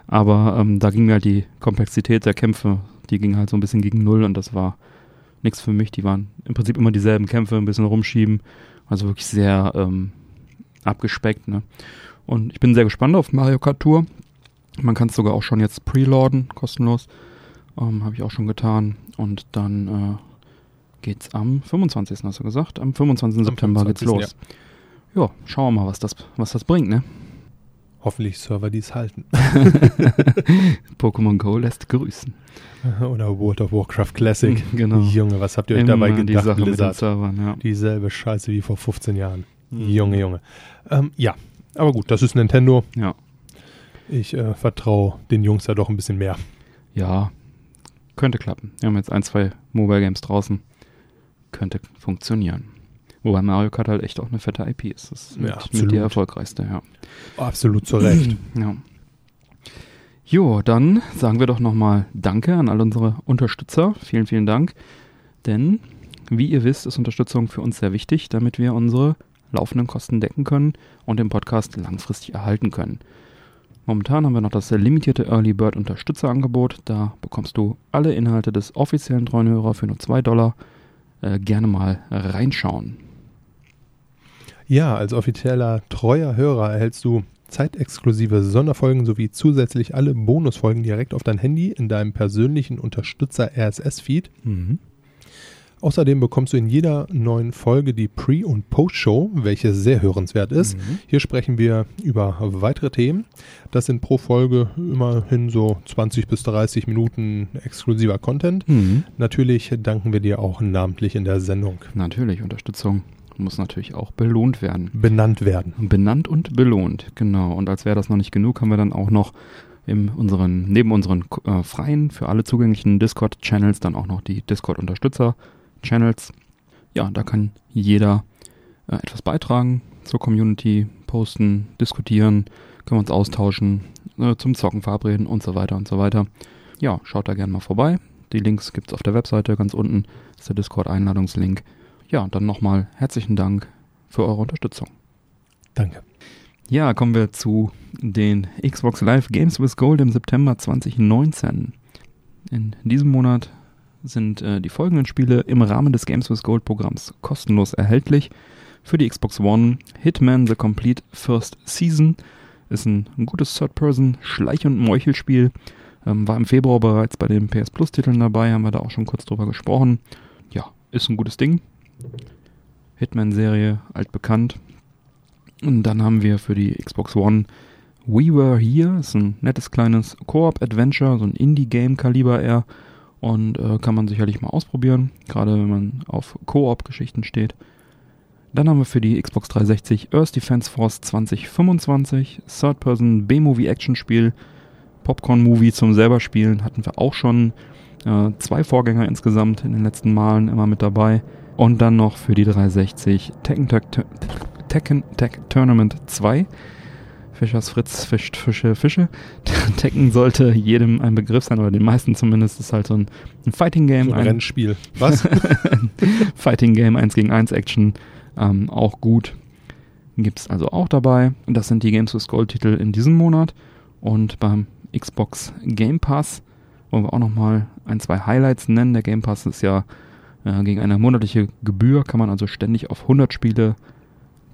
Aber ähm, da ging mir halt die Komplexität der Kämpfe, die ging halt so ein bisschen gegen Null und das war nichts für mich. Die waren im Prinzip immer dieselben Kämpfe, ein bisschen rumschieben. Also wirklich sehr ähm, abgespeckt. Ne? Und ich bin sehr gespannt auf Mario Kart Tour. Man kann es sogar auch schon jetzt preloaden, kostenlos. Ähm, Habe ich auch schon getan. Und dann äh, geht's am 25. hast du gesagt? Am 25. Am September geht's 25., los. Ja. schauen wir mal, was das, was das bringt, ne? Hoffentlich Server, die es halten. *laughs* Pokémon Go lässt grüßen. *laughs* Oder World of Warcraft Classic. *laughs* Genau. Junge, was habt ihr euch Immer dabei die gedacht, Sache mit den? Servern, ja. Dieselbe Scheiße wie vor 15 Jahren. Mhm. Junge, Junge. Ähm, ja, aber gut, das ist Nintendo. Ja. Ich äh, vertraue den Jungs da doch ein bisschen mehr. Ja, könnte klappen. Wir haben jetzt ein, zwei Mobile Games draußen. Könnte funktionieren. Wobei Mario Kart halt echt auch eine fette IP ist. Das ist Ja, mit, mit die erfolgreichste, ja. Absolut zu Recht. Ja. Jo, dann sagen wir doch nochmal Danke an all unsere Unterstützer. Vielen, vielen Dank. Denn, wie ihr wisst, ist Unterstützung für uns sehr wichtig, damit wir unsere laufenden Kosten decken können und den Podcast langfristig erhalten können. Momentan haben wir noch das limitierte Early Bird Unterstützerangebot. Da bekommst du alle Inhalte des offiziellen Treuenhörer für nur 2 Dollar. Äh, gerne mal reinschauen. Ja, als offizieller treuer Hörer erhältst du zeitexklusive Sonderfolgen sowie zusätzlich alle Bonusfolgen direkt auf dein Handy in deinem persönlichen Unterstützer RSS-Feed. Mhm. Außerdem bekommst du in jeder neuen Folge die Pre- und Post-Show, welche sehr hörenswert ist. Mhm. Hier sprechen wir über weitere Themen. Das sind pro Folge immerhin so 20 bis 30 Minuten exklusiver Content. Mhm. Natürlich danken wir dir auch namentlich in der Sendung. Natürlich, Unterstützung muss natürlich auch belohnt werden. Benannt werden. Benannt und belohnt, genau. Und als wäre das noch nicht genug, haben wir dann auch noch in unseren, neben unseren äh, freien, für alle zugänglichen Discord-Channels dann auch noch die Discord-Unterstützer-Channels. Ja, da kann jeder äh, etwas beitragen zur Community, posten, diskutieren, können wir uns austauschen, äh, zum Zocken verabreden und so weiter und so weiter. Ja, schaut da gerne mal vorbei. Die Links gibt es auf der Webseite, ganz unten ist der Discord-Einladungslink. Ja, dann nochmal herzlichen Dank für eure Unterstützung. Danke. Ja, kommen wir zu den Xbox Live Games with Gold im September 2019. In diesem Monat sind äh, die folgenden Spiele im Rahmen des Games with Gold Programms kostenlos erhältlich. Für die Xbox One Hitman The Complete First Season ist ein, ein gutes Third-Person-Schleich- und Meuchelspiel. Ähm, war im Februar bereits bei den PS Plus-Titeln dabei, haben wir da auch schon kurz drüber gesprochen. Ja, ist ein gutes Ding. Hitman-Serie, altbekannt. Und dann haben wir für die Xbox One We Were Here, ist ein nettes kleines Koop-Adventure, so ein Indie-Game-Kaliber eher. Und äh, kann man sicherlich mal ausprobieren, gerade wenn man auf Koop-Geschichten steht. Dann haben wir für die Xbox 360 Earth Defense Force 2025, Third-Person B-Movie-Action-Spiel, Popcorn-Movie zum selber spielen, hatten wir auch schon. Äh, zwei Vorgänger insgesamt in den letzten Malen immer mit dabei. Und dann noch für die 360 Tekken Tag, Tekken Tag Tournament 2. Fischers Fritz fischt Fische, Fische. Tekken *laughs* sollte jedem ein Begriff sein, oder den meisten zumindest. ist halt so ein, ein Fighting Game. So ein, ein Rennspiel. Was? *laughs* Fighting Game 1 gegen 1 Action. Ähm, auch gut. Gibt es also auch dabei. Das sind die Games with Gold Titel in diesem Monat. Und beim Xbox Game Pass wollen wir auch nochmal ein, zwei Highlights nennen. Der Game Pass ist ja äh, gegen eine monatliche Gebühr, kann man also ständig auf 100 Spiele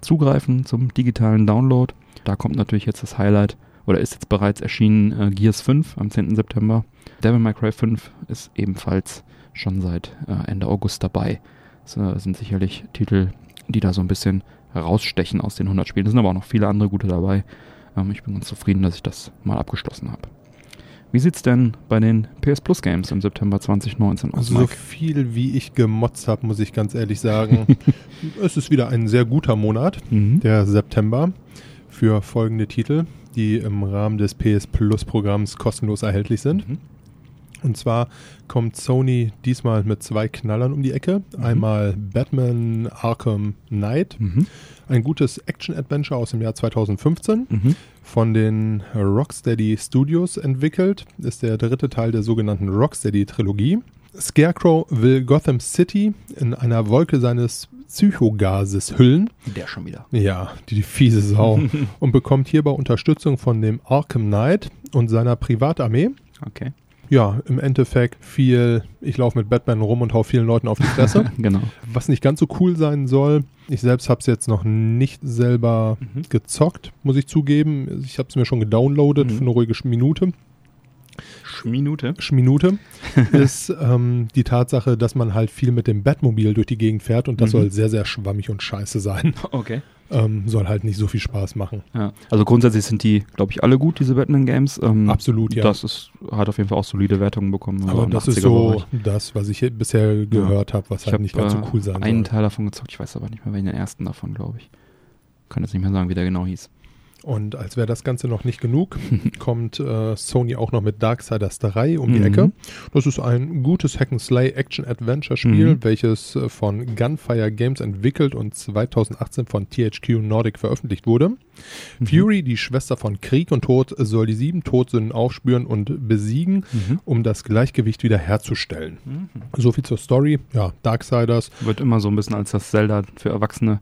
zugreifen zum digitalen Download. Da kommt natürlich jetzt das Highlight, oder ist jetzt bereits erschienen, äh, Gears 5 am 10. September. Devil May Cry 5 ist ebenfalls schon seit äh, Ende August dabei. Das äh, sind sicherlich Titel, die da so ein bisschen herausstechen aus den 100 Spielen. Es sind aber auch noch viele andere gute dabei. Ähm, ich bin ganz zufrieden, dass ich das mal abgeschlossen habe. Wie sieht's denn bei den PS Plus Games im September 2019 aus? Also so viel wie ich gemotzt habe, muss ich ganz ehrlich sagen. *laughs* es ist wieder ein sehr guter Monat, Mhm. der September, für folgende Titel, die im Rahmen des PS Plus Programms kostenlos erhältlich sind. Mhm. Und zwar kommt Sony diesmal mit zwei Knallern um die Ecke. Mhm. Einmal Batman Arkham Knight, Mhm. ein gutes Action-Adventure aus dem Jahr 2015. Mhm. Von den Rocksteady Studios entwickelt, ist der dritte Teil der sogenannten Rocksteady-Trilogie. Scarecrow will Gotham City in einer Wolke seines Psychogases hüllen. Der schon wieder. Ja, die fiese Sau. *laughs* und bekommt hierbei Unterstützung von dem Arkham Knight und seiner Privatarmee. Okay. Ja, im Endeffekt viel, ich laufe mit Batman rum und hau vielen Leuten auf die Fresse. *laughs* genau. Was nicht ganz so cool sein soll. Ich selbst habe es jetzt noch nicht selber Mhm. gezockt, muss ich zugeben. Ich habe es mir schon gedownloadet Mhm. für eine ruhige Minute. Schminute. Schminute *laughs* ist ähm, die Tatsache, dass man halt viel mit dem Batmobil durch die Gegend fährt und das Mhm. soll sehr, sehr schwammig und scheiße sein. Okay. Ähm, soll halt nicht so viel Spaß machen. Ja. Also grundsätzlich sind die, glaube ich, alle gut, diese Batman-Games. Ähm, Absolut, ja. Das ist, hat auf jeden Fall auch solide Wertungen bekommen. Aber das ist 80er so das, was ich bisher gehört habe, was Ich halt habe nicht ganz so äh, cool sein einen soll. Teil davon gezockt, ich weiß aber nicht mehr, welchen den ersten davon, glaube ich. Kann jetzt nicht mehr sagen, wie der genau hieß. Und als wäre das Ganze noch nicht genug, *laughs* kommt äh, Sony auch noch mit Darksiders 3 um die Mhm. Ecke. Das ist ein gutes Hack-and-Slay Action-Adventure-Spiel, Mhm. welches äh, von Gunfire Games entwickelt und 2018 von THQ Nordic veröffentlicht wurde. Mhm. Fury, die Schwester von Krieg und Tod, soll die sieben Todsünden aufspüren und besiegen, Mhm. um das Gleichgewicht wieder herzustellen. Mhm. So viel zur Story. Ja, Darksiders, Wird immer so ein bisschen als das Zelda für Erwachsene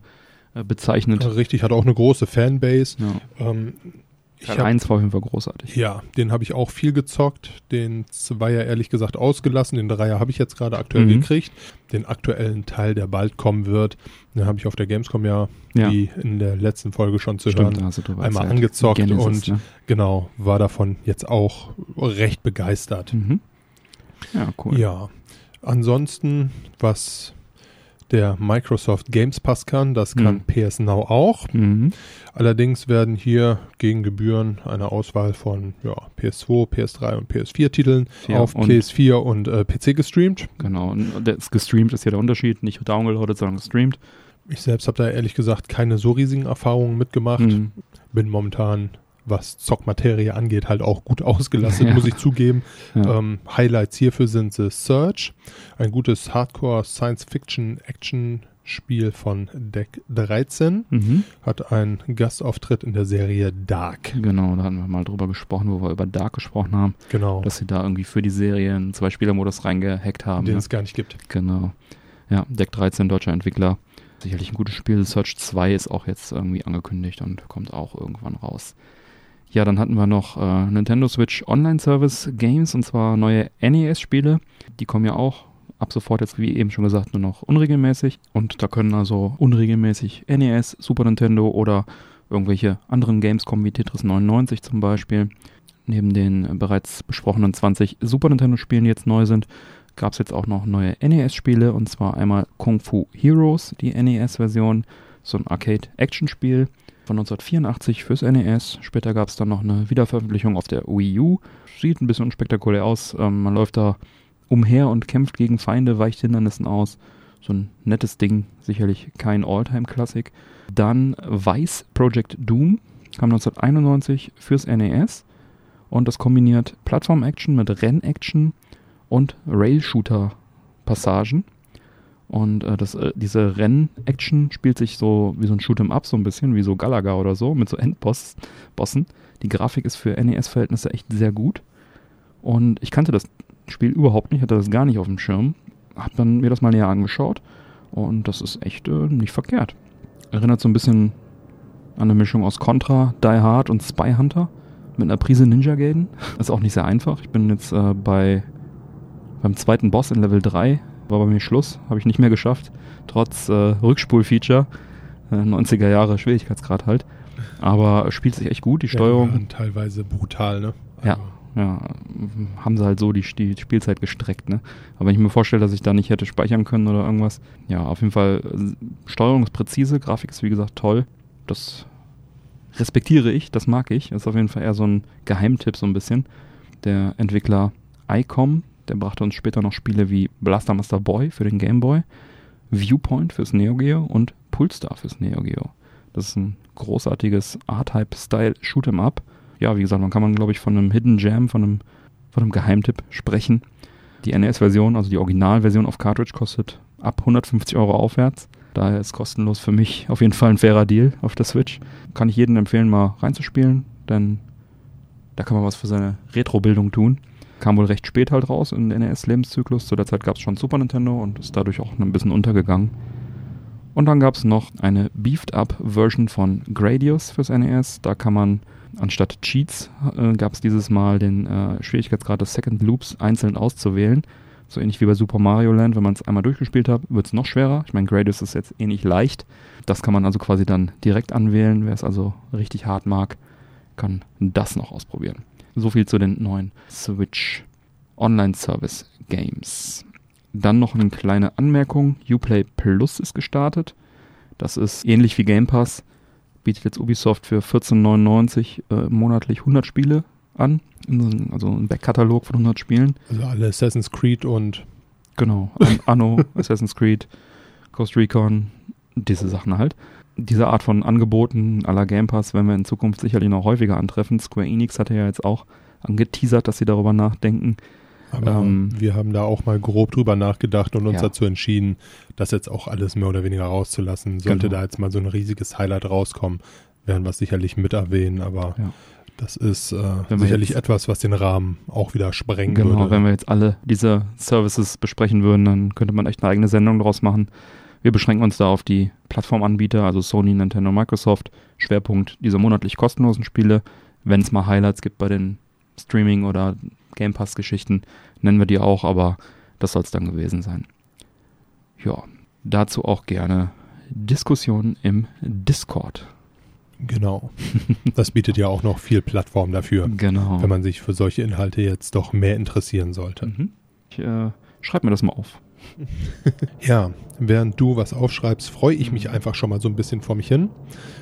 bezeichnet. richtig, hat auch eine große Fanbase. Ja. Ähm, Teil hab- 1 war auf jeden Fall großartig. Ja, den habe ich auch viel gezockt. Den Zweier ehrlich gesagt ausgelassen. Den Dreier habe ich jetzt gerade aktuell Mhm. gekriegt. Den aktuellen Teil, der bald kommen wird, den habe ich auf der Gamescom ja, Ja. wie in der letzten Folge schon zu Stimmt, hören. einmal erzählt. angezockt Genesis, und ne? genau, war davon jetzt auch recht begeistert. Mhm. Ja, cool. Ja, ansonsten, was der Microsoft Games Pass kann, das kann Mhm. PS Now auch. Mhm. Allerdings werden hier gegen Gebühren eine Auswahl von ja, PS2, PS3 und PS4-Titeln Ja, auf und- PS4 und äh, PC gestreamt. Genau. Und das gestreamt ist ja der Unterschied. Nicht downgeloadet, sondern gestreamt. Ich selbst habe da ehrlich gesagt keine so riesigen Erfahrungen mitgemacht. Mhm. Bin momentan, was Zockmaterie angeht, halt auch gut ausgelastet, *laughs* Ja. muss ich zugeben. Ja. Ähm, Highlights hierfür sind The Search, ein gutes Hardcore-Science-Fiction-Spiel von Deck 13. Mhm. Hat einen Gastauftritt in der Serie Dark. Genau, da hatten wir mal drüber gesprochen, wo wir über Dark gesprochen haben, Genau, dass sie da irgendwie für die Serie einen Zwei-Spieler-Modus reingehackt haben. den ne? es gar nicht gibt. Genau. Ja, Deck 13, deutscher Entwickler. Sicherlich ein gutes Spiel. Search 2 ist auch jetzt irgendwie angekündigt und kommt auch irgendwann raus. Ja, dann hatten wir noch äh, Nintendo Switch Online Service Games und zwar neue NES-Spiele. Die kommen ja auch ab sofort jetzt, wie eben schon gesagt, nur noch unregelmäßig. Und da können also unregelmäßig NES, Super Nintendo oder irgendwelche anderen Games kommen, wie Tetris 99 zum Beispiel. Neben den bereits besprochenen 20 Super Nintendo-Spielen, die jetzt neu sind, gab es jetzt auch noch neue NES-Spiele und zwar einmal Kung Fu Heroes, die NES-Version, so ein Arcade-Action-Spiel von 1984 fürs NES. Später gab es dann noch eine Wiederveröffentlichung auf der Wii U. Sieht ein bisschen unspektakulär aus. Ähm, man läuft da umher und kämpft gegen Feinde, weicht Hindernissen aus. So ein nettes Ding, sicherlich kein All-Time-Klassik. Dann Vice Project Doom, kam 1991 fürs NES und das kombiniert Plattform-Action mit Renn-Action und Rail-Shooter-Passagen. Und äh, das, äh, diese Renn-Action spielt sich so wie so ein Shoot'em Up so ein bisschen, wie so Galaga oder so, mit so Endbossen. Bossen. Die Grafik ist für NES-Verhältnisse echt sehr gut. Und ich kannte das Spiel überhaupt nicht, hatte das gar nicht auf dem Schirm. Hab dann mir das mal näher angeschaut und das ist echt äh, nicht verkehrt. Erinnert so ein bisschen an eine Mischung aus Contra, Die Hard und Spy Hunter. mit einer Prise Ninja Gaiden. *laughs* Ist auch nicht sehr einfach. Ich bin jetzt äh, bei beim zweiten Boss in Level 3. War bei mir Schluss. Habe ich nicht mehr geschafft. Trotz äh, Rückspul-Feature. Äh, 90er Jahre Schwierigkeitsgrad halt. Aber spielt sich echt gut. Die Steuerung. Ja, waren teilweise brutal, ne? Ja. Ja, haben sie halt so die, die Spielzeit gestreckt, ne? Aber wenn ich mir vorstelle, dass ich da nicht hätte speichern können oder irgendwas, ja, auf jeden Fall äh, Steuerung ist präzise, Grafik ist wie gesagt toll. Das respektiere ich, das mag ich. Das ist auf jeden Fall eher so ein Geheimtipp so ein bisschen. Der Entwickler ICOM, der brachte uns später noch Spiele wie Blaster Master Boy für den Game Boy, Viewpoint fürs Neo Geo und Pulstar fürs Neo Geo. Das ist ein großartiges R-Type-Style Shoot'em Up ja, wie gesagt, man kann man, glaube ich, von einem Hidden Jam, von einem, von einem Geheimtipp sprechen. Die NES-Version, also die Originalversion auf Cartridge, kostet ab 150 Euro aufwärts. Daher ist kostenlos für mich auf jeden Fall ein fairer Deal auf der Switch. Kann ich jedem empfehlen, mal reinzuspielen, denn da kann man was für seine Retro-Bildung tun. Kam wohl recht spät halt raus in den NES-Lebenszyklus. Zu der Zeit gab es schon Super Nintendo und ist dadurch auch ein bisschen untergegangen. Und dann gab es noch eine Beefed-Up-Version von Gradius fürs NES. Da kann man Anstatt Cheats äh, gab es dieses Mal den äh, Schwierigkeitsgrad des Second Loops einzeln auszuwählen. So ähnlich wie bei Super Mario Land, wenn man es einmal durchgespielt hat, wird es noch schwerer. Ich meine, Gradius ist jetzt ähnlich leicht. Das kann man also quasi dann direkt anwählen. Wer es also richtig hart mag, kann das noch ausprobieren. So viel zu den neuen Switch Online Service Games. Dann noch eine kleine Anmerkung. Uplay Plus ist gestartet. Das ist ähnlich wie Game Pass bietet jetzt Ubisoft für 14,99 äh, monatlich 100 Spiele an. Also ein Backkatalog von 100 Spielen. Also alle Assassin's Creed und. Genau. An Anno, *laughs* Assassin's Creed, Ghost Recon, diese Sachen halt. Diese Art von Angeboten aller Game Pass werden wir in Zukunft sicherlich noch häufiger antreffen. Square Enix hatte ja jetzt auch angeteasert, dass sie darüber nachdenken, aber ähm, wir haben da auch mal grob drüber nachgedacht und uns ja. dazu entschieden, das jetzt auch alles mehr oder weniger rauszulassen. Sollte genau. da jetzt mal so ein riesiges Highlight rauskommen, werden wir es sicherlich mit erwähnen, aber ja. das ist äh, sicherlich etwas, was den Rahmen auch wieder sprengen genau, würde. Genau, wenn wir jetzt alle diese Services besprechen würden, dann könnte man echt eine eigene Sendung daraus machen. Wir beschränken uns da auf die Plattformanbieter, also Sony, Nintendo, Microsoft. Schwerpunkt diese monatlich kostenlosen Spiele. Wenn es mal Highlights gibt bei den Streaming- oder Game Pass-Geschichten nennen wir die auch, aber das soll es dann gewesen sein. Ja, dazu auch gerne Diskussionen im Discord. Genau. *laughs* Das bietet ja auch noch viel Plattform dafür. Genau. Wenn man sich für solche Inhalte jetzt doch mehr interessieren sollte. Mhm. Ich äh, schreib mir das mal auf. *laughs* ja, während du was aufschreibst, freue ich mich einfach schon mal so ein bisschen vor mich hin.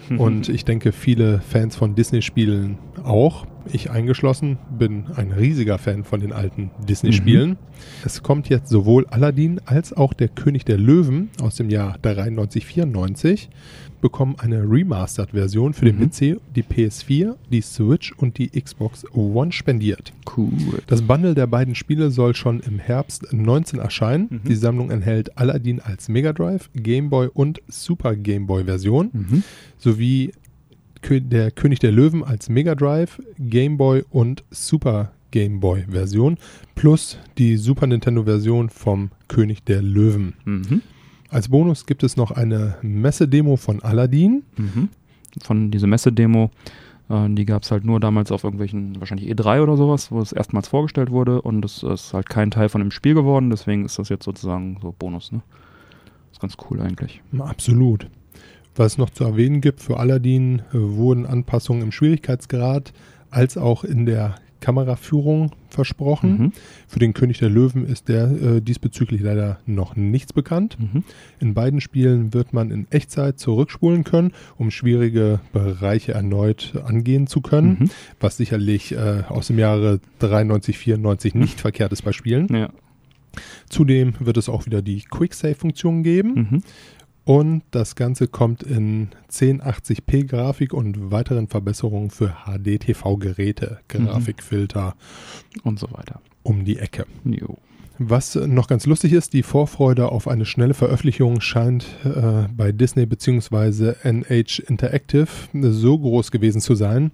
*laughs* Und ich denke, viele Fans von Disney-Spielen auch. Ich eingeschlossen bin ein riesiger Fan von den alten Disney-Spielen. Mhm. Es kommt jetzt sowohl Aladdin als auch der König der Löwen aus dem Jahr 93, 94 bekommen eine Remastered-Version für den mhm. PC, die PS4, die Switch und die Xbox One spendiert. Cool. Das Bundle der beiden Spiele soll schon im Herbst 19 erscheinen. Mhm. Die Sammlung enthält Aladdin als Mega Drive, Game Boy und Super Game Boy Version mhm. sowie der König der Löwen als Mega Drive, Game Boy und Super Game Boy Version plus die Super Nintendo Version vom König der Löwen. Mhm. Als Bonus gibt es noch eine Messedemo von Aladdin. Mhm. Von dieser Messedemo, äh, die gab es halt nur damals auf irgendwelchen, wahrscheinlich E3 oder sowas, wo es erstmals vorgestellt wurde und es ist halt kein Teil von dem Spiel geworden, deswegen ist das jetzt sozusagen so Bonus, ne? ist ganz cool eigentlich. Absolut. Was es noch zu erwähnen gibt, für Aladdin äh, wurden Anpassungen im Schwierigkeitsgrad als auch in der Kameraführung versprochen. Mhm. Für den König der Löwen ist der äh, diesbezüglich leider noch nichts bekannt. Mhm. In beiden Spielen wird man in Echtzeit zurückspulen können, um schwierige Bereiche erneut angehen zu können, mhm. was sicherlich äh, aus dem Jahre 93, 94 nicht mhm. verkehrt ist bei Spielen. Ja. Zudem wird es auch wieder die Quick-Save-Funktion geben. Und das Ganze kommt in 1080p Grafik und weiteren Verbesserungen für HD-TV-Geräte, mhm. Grafikfilter mhm. und so weiter. Um die Ecke. Jo. Was noch ganz lustig ist, die Vorfreude auf eine schnelle Veröffentlichung scheint äh, bei Disney bzw. NH Interactive so groß gewesen zu sein,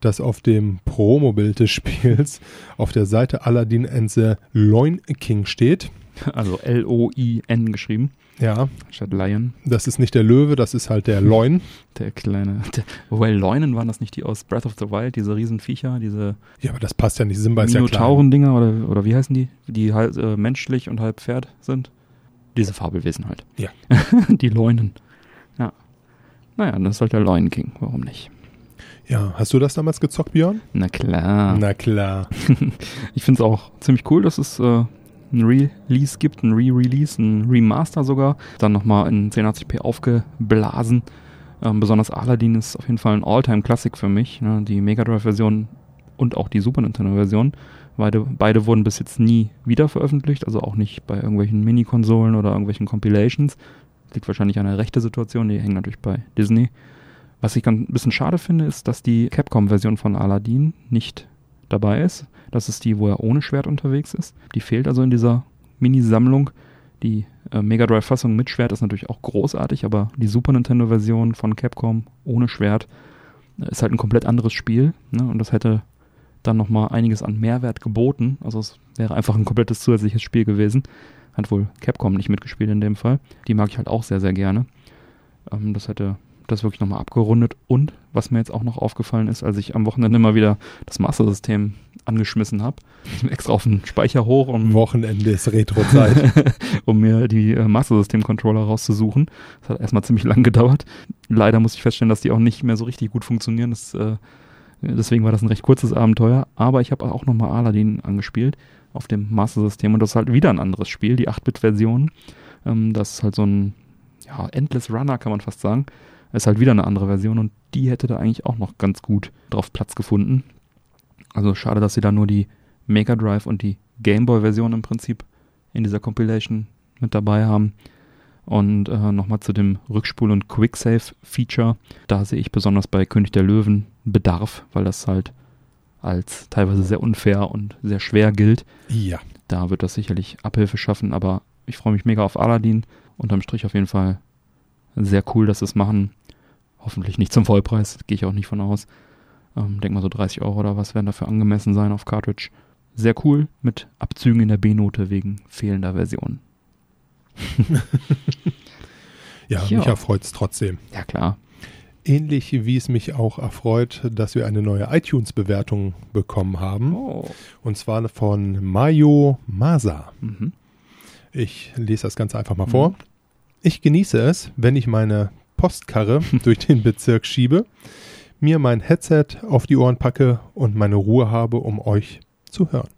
dass auf dem Promobild des Spiels auf der Seite Aladdin and the Loin King steht. Also L-O-I-N geschrieben. Ja, statt Lion. das ist nicht der Löwe, das ist halt der Leun. *laughs* Der kleine. Der, wobei Leunen waren das nicht die aus Breath of the Wild, diese Riesenviecher, diese Ja, aber das passt ja nicht. Simba ist ja klein. Minotauren-Dinger oder, oder wie heißen die? Die halb äh, menschlich und halb Pferd sind. Diese Fabelwesen halt. Ja. *laughs* die Leunen. Ja. Naja, das ist halt der Leuen King. Warum nicht? Ja, hast du das damals gezockt, Björn? Na klar. Na klar. *laughs* Ich finde es auch ziemlich cool, dass es äh, ein Release gibt, ein Re-Release, ein Remaster sogar. Dann nochmal in 1080p aufgeblasen. Ähm, besonders Aladdin ist auf jeden Fall ein All-Time-Classic für mich. Ne? Die Mega Drive-Version und auch die Super Nintendo-Version. Beide, beide wurden bis jetzt nie wieder veröffentlicht, also auch nicht bei irgendwelchen Mini-Konsolen oder irgendwelchen Compilations. Liegt wahrscheinlich an der rechte Situation, die hängen natürlich bei Disney. Was ich ganz ein bisschen schade finde, ist, dass die Capcom-Version von Aladdin nicht dabei ist. Das ist die, wo er ohne Schwert unterwegs ist. Die fehlt also in dieser Mini-Sammlung. Die äh, Mega Drive-Fassung mit Schwert ist natürlich auch großartig, aber die Super Nintendo-Version von Capcom ohne Schwert äh, ist halt ein komplett anderes Spiel. Ne? Und das hätte dann nochmal einiges an Mehrwert geboten. Also es wäre einfach ein komplettes zusätzliches Spiel gewesen. Hat wohl Capcom nicht mitgespielt in dem Fall. Die mag ich halt auch sehr, sehr gerne. Ähm, das hätte das wirklich nochmal abgerundet. Und was mir jetzt auch noch aufgefallen ist, als ich am Wochenende mal wieder das Master-System angeschmissen habe, *laughs* extra auf den Speicher hoch, um, Wochenende ist Retro-Zeit. *laughs* um mir die äh, Master System Controller rauszusuchen. Das hat erstmal ziemlich lang gedauert. Leider musste ich feststellen, dass die auch nicht mehr so richtig gut funktionieren. Das, äh, deswegen war das ein recht kurzes Abenteuer. Aber ich habe auch nochmal Aladdin angespielt auf dem Master System und das ist halt wieder ein anderes Spiel, die 8-Bit-Version. Ähm, das ist halt so ein ja, Endless Runner, kann man fast sagen. Ist halt wieder eine andere Version und die hätte da eigentlich auch noch ganz gut drauf Platz gefunden. Also schade, dass sie da nur die Mega Drive und die Game Boy Version im Prinzip in dieser Compilation mit dabei haben. Und äh, nochmal zu dem Rückspul- und Quicksave-Feature. Da sehe ich besonders bei König der Löwen Bedarf, weil das halt als teilweise sehr unfair und sehr schwer gilt. ja. Da wird das sicherlich Abhilfe schaffen, aber ich freue mich mega auf Aladdin. Unterm Strich auf jeden Fall sehr cool, dass sie es machen. Hoffentlich nicht zum Vollpreis, gehe ich auch nicht von aus. Ähm, denk mal so 30 Euro oder was werden dafür angemessen sein auf Cartridge. Sehr cool, mit Abzügen in der B-Note wegen fehlender Version. *laughs* Ja, Ja. mich erfreut es trotzdem. Ja klar. Ähnlich wie es mich auch erfreut, dass wir eine neue iTunes-Bewertung bekommen haben. Oh. Und zwar von Mayo Masa. Mhm. Ich lese das Ganze einfach mal vor. Ich genieße es, wenn ich meine Postkarre durch den Bezirk schiebe, mir mein Headset auf die Ohren packe und meine Ruhe habe, um euch zu hören.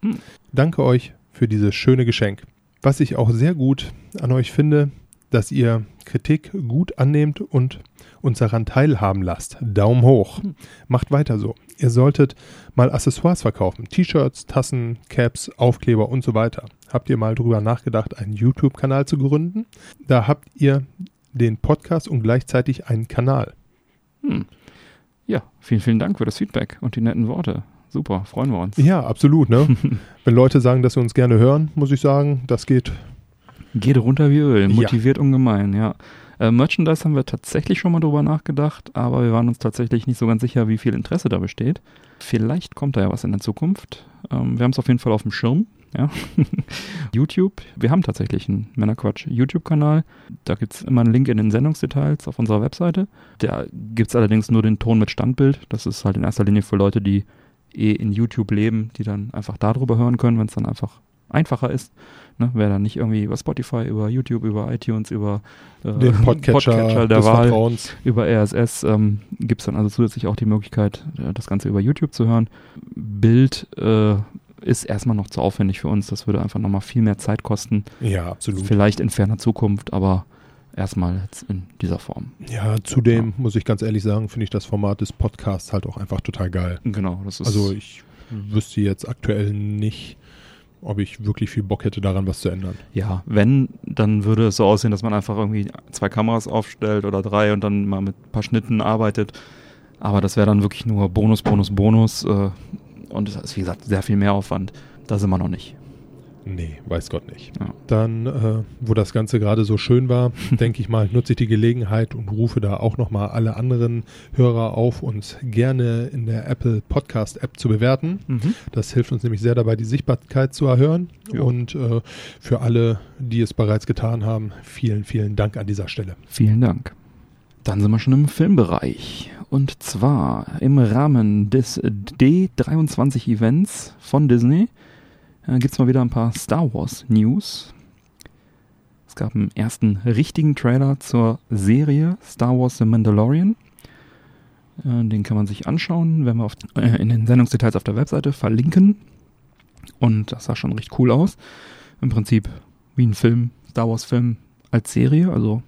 Hm. Danke euch für dieses schöne Geschenk. Was ich auch sehr gut an euch finde, dass ihr Kritik gut annehmt und uns daran teilhaben lasst. Daumen hoch. Hm. Macht weiter so. Ihr solltet mal Accessoires verkaufen. T-Shirts, Tassen, Caps, Aufkleber und so weiter. Habt ihr mal drüber nachgedacht, einen YouTube-Kanal zu gründen? Da habt ihr den Podcast und gleichzeitig einen Kanal. Hm. Ja, vielen, vielen Dank für das Feedback und die netten Worte. Super, freuen wir uns. Ja, absolut. Ne? *laughs* Wenn Leute sagen, dass sie uns gerne hören, muss ich sagen, das geht. Geht runter wie Öl, Ja. motiviert ungemein, ja. Äh, Merchandise haben wir tatsächlich schon mal drüber nachgedacht, aber wir waren uns tatsächlich nicht so ganz sicher, wie viel Interesse da besteht. Vielleicht kommt da ja was in der Zukunft. Ähm, wir haben es auf jeden Fall auf dem Schirm. Ja. *laughs* YouTube. Wir haben tatsächlich einen Männerquatsch YouTube-Kanal. Da gibt es immer einen Link in den Sendungsdetails auf unserer Webseite. Da gibt es allerdings nur den Ton mit Standbild. Das ist halt in erster Linie für Leute, die eh in YouTube leben, die dann einfach darüber hören können, wenn es dann einfach einfacher ist. Ne? Wer dann nicht irgendwie über Spotify, über YouTube, über iTunes, über äh, Den *laughs* Podcatcher, der des Wahl, Vertrauens. über RSS ähm, gibt es dann also zusätzlich auch die Möglichkeit, äh, das Ganze über YouTube zu hören. Bild äh, ist erstmal noch zu aufwendig für uns. Das würde einfach nochmal viel mehr Zeit kosten. Ja, absolut. Vielleicht in ferner Zukunft, aber erstmal jetzt in dieser Form. Ja, zudem muss ich ganz ehrlich sagen, finde ich das Format des Podcasts halt auch einfach total geil. Genau, das ist Also ich wüsste jetzt aktuell nicht, ob ich wirklich viel Bock hätte, daran was zu ändern. Ja, wenn, dann würde es so aussehen, dass man einfach irgendwie zwei Kameras aufstellt oder drei und dann mal mit ein paar Schnitten arbeitet. Aber das wäre dann wirklich nur Bonus, Bonus, Bonus. Äh, und es ist, wie gesagt, sehr viel mehr Aufwand. Da sind wir noch nicht. Nee, weiß Gott nicht. Ja. Dann, äh, wo das Ganze gerade so schön war, *laughs* denke ich mal, nutze ich die Gelegenheit und rufe da auch nochmal alle anderen Hörer auf, uns gerne in der Apple Podcast App zu bewerten. Mhm. Das hilft uns nämlich sehr dabei, die Sichtbarkeit zu erhöhen. Ja. Und äh, für alle, die es bereits getan haben, vielen, vielen Dank an dieser Stelle. Vielen Dank. Dann sind wir schon im Filmbereich. Und zwar im Rahmen des D23-Events von Disney äh, gibt es mal wieder ein paar Star Wars News. Es gab einen ersten richtigen Trailer zur Serie Star Wars The Mandalorian. Äh, den kann man sich anschauen, wenn wir auf, äh, in den Sendungsdetails auf der Webseite verlinken. Und das sah schon recht cool aus. Im Prinzip wie ein Film, Star Wars Film als Serie, also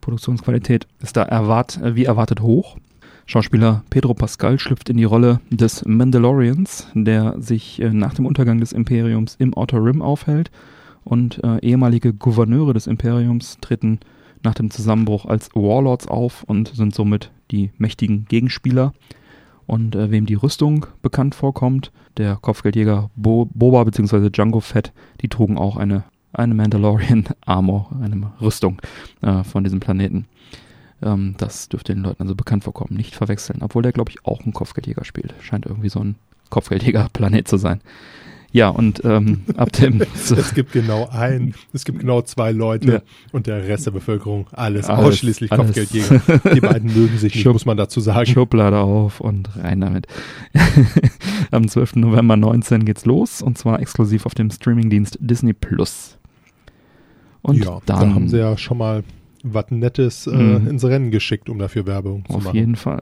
Produktionsqualität ist da erwart, wie erwartet hoch. Schauspieler Pedro Pascal schlüpft in die Rolle des Mandalorians, der sich äh, nach dem Untergang des Imperiums im Outer Rim aufhält und äh, ehemalige Gouverneure des Imperiums treten nach dem Zusammenbruch als Warlords auf und sind somit die mächtigen Gegenspieler. Und äh, wem die Rüstung bekannt vorkommt, der Kopfgeldjäger Bo Boba bzw. Django Fett, die trugen auch eine, eine Mandalorian Armor, eine Rüstung äh, von diesem Planeten. Ähm, das dürfte den Leuten also bekannt vorkommen, nicht verwechseln. Obwohl der, glaube ich, auch einen Kopfgeldjäger spielt. Scheint irgendwie so ein Kopfgeldjäger-Planet zu sein. Ja, und ähm, *laughs* ab dem... Es gibt genau ein, es gibt genau zwei Leute Ja. und der Rest der Bevölkerung, alles, Alles, ausschließlich alles. Kopfgeldjäger. Die beiden mögen sich nicht, Schub- muss man dazu sagen. Schublade auf und rein damit. *laughs* Am 12. November 19 geht's los und zwar exklusiv auf dem Streamingdienst Disney Plus. Und ja, dann da haben sie ja schon mal was Nettes äh, Mhm. ins Rennen geschickt, um dafür Werbung zu auf machen. jeden Fall.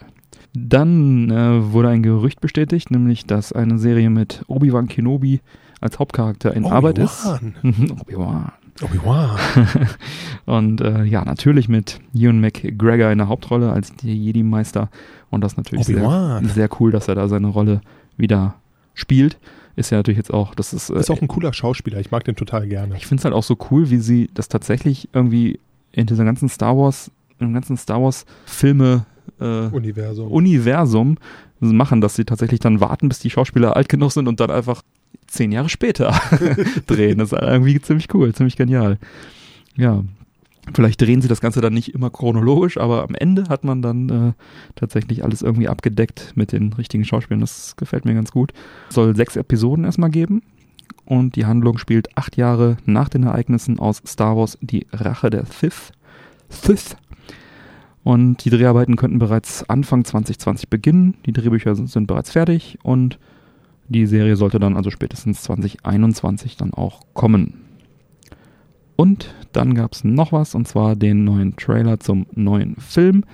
Dann äh, wurde ein Gerücht bestätigt, nämlich dass eine Serie mit Obi-Wan Kenobi als Hauptcharakter in Arbeit ist. Obi-Wan. *laughs* Mhm, Obi-Wan. *laughs* Und äh, ja, natürlich mit Ewan McGregor in der Hauptrolle als Jedi-Meister. Und das natürlich sehr, sehr cool, dass er da seine Rolle wieder spielt. Ist ja natürlich jetzt auch, das ist, äh, Ist auch ein cooler Schauspieler. Ich mag den total gerne. ich finde es halt auch so cool, wie sie das tatsächlich irgendwie in dieser ganzen Star Wars, im ganzen Star Wars Filme äh, Universum. Universum machen, dass sie tatsächlich dann warten, bis die Schauspieler alt genug sind und dann einfach zehn Jahre später *laughs* drehen. Das ist irgendwie ziemlich cool, ziemlich genial. Ja, vielleicht drehen sie das Ganze dann nicht immer chronologisch, aber am Ende hat man dann äh, tatsächlich alles irgendwie abgedeckt mit den richtigen Schauspielern. Das gefällt mir ganz gut. Es soll sechs Episoden erstmal geben. Und die Handlung spielt acht Jahre nach den Ereignissen aus Star Wars Die Rache der Sith. Sith. Und die Dreharbeiten könnten bereits Anfang 2020 beginnen. Die Drehbücher sind, sind bereits fertig und die Serie sollte dann also spätestens 2021 dann auch kommen. Und dann gab es noch was, und zwar den neuen Trailer zum neuen Film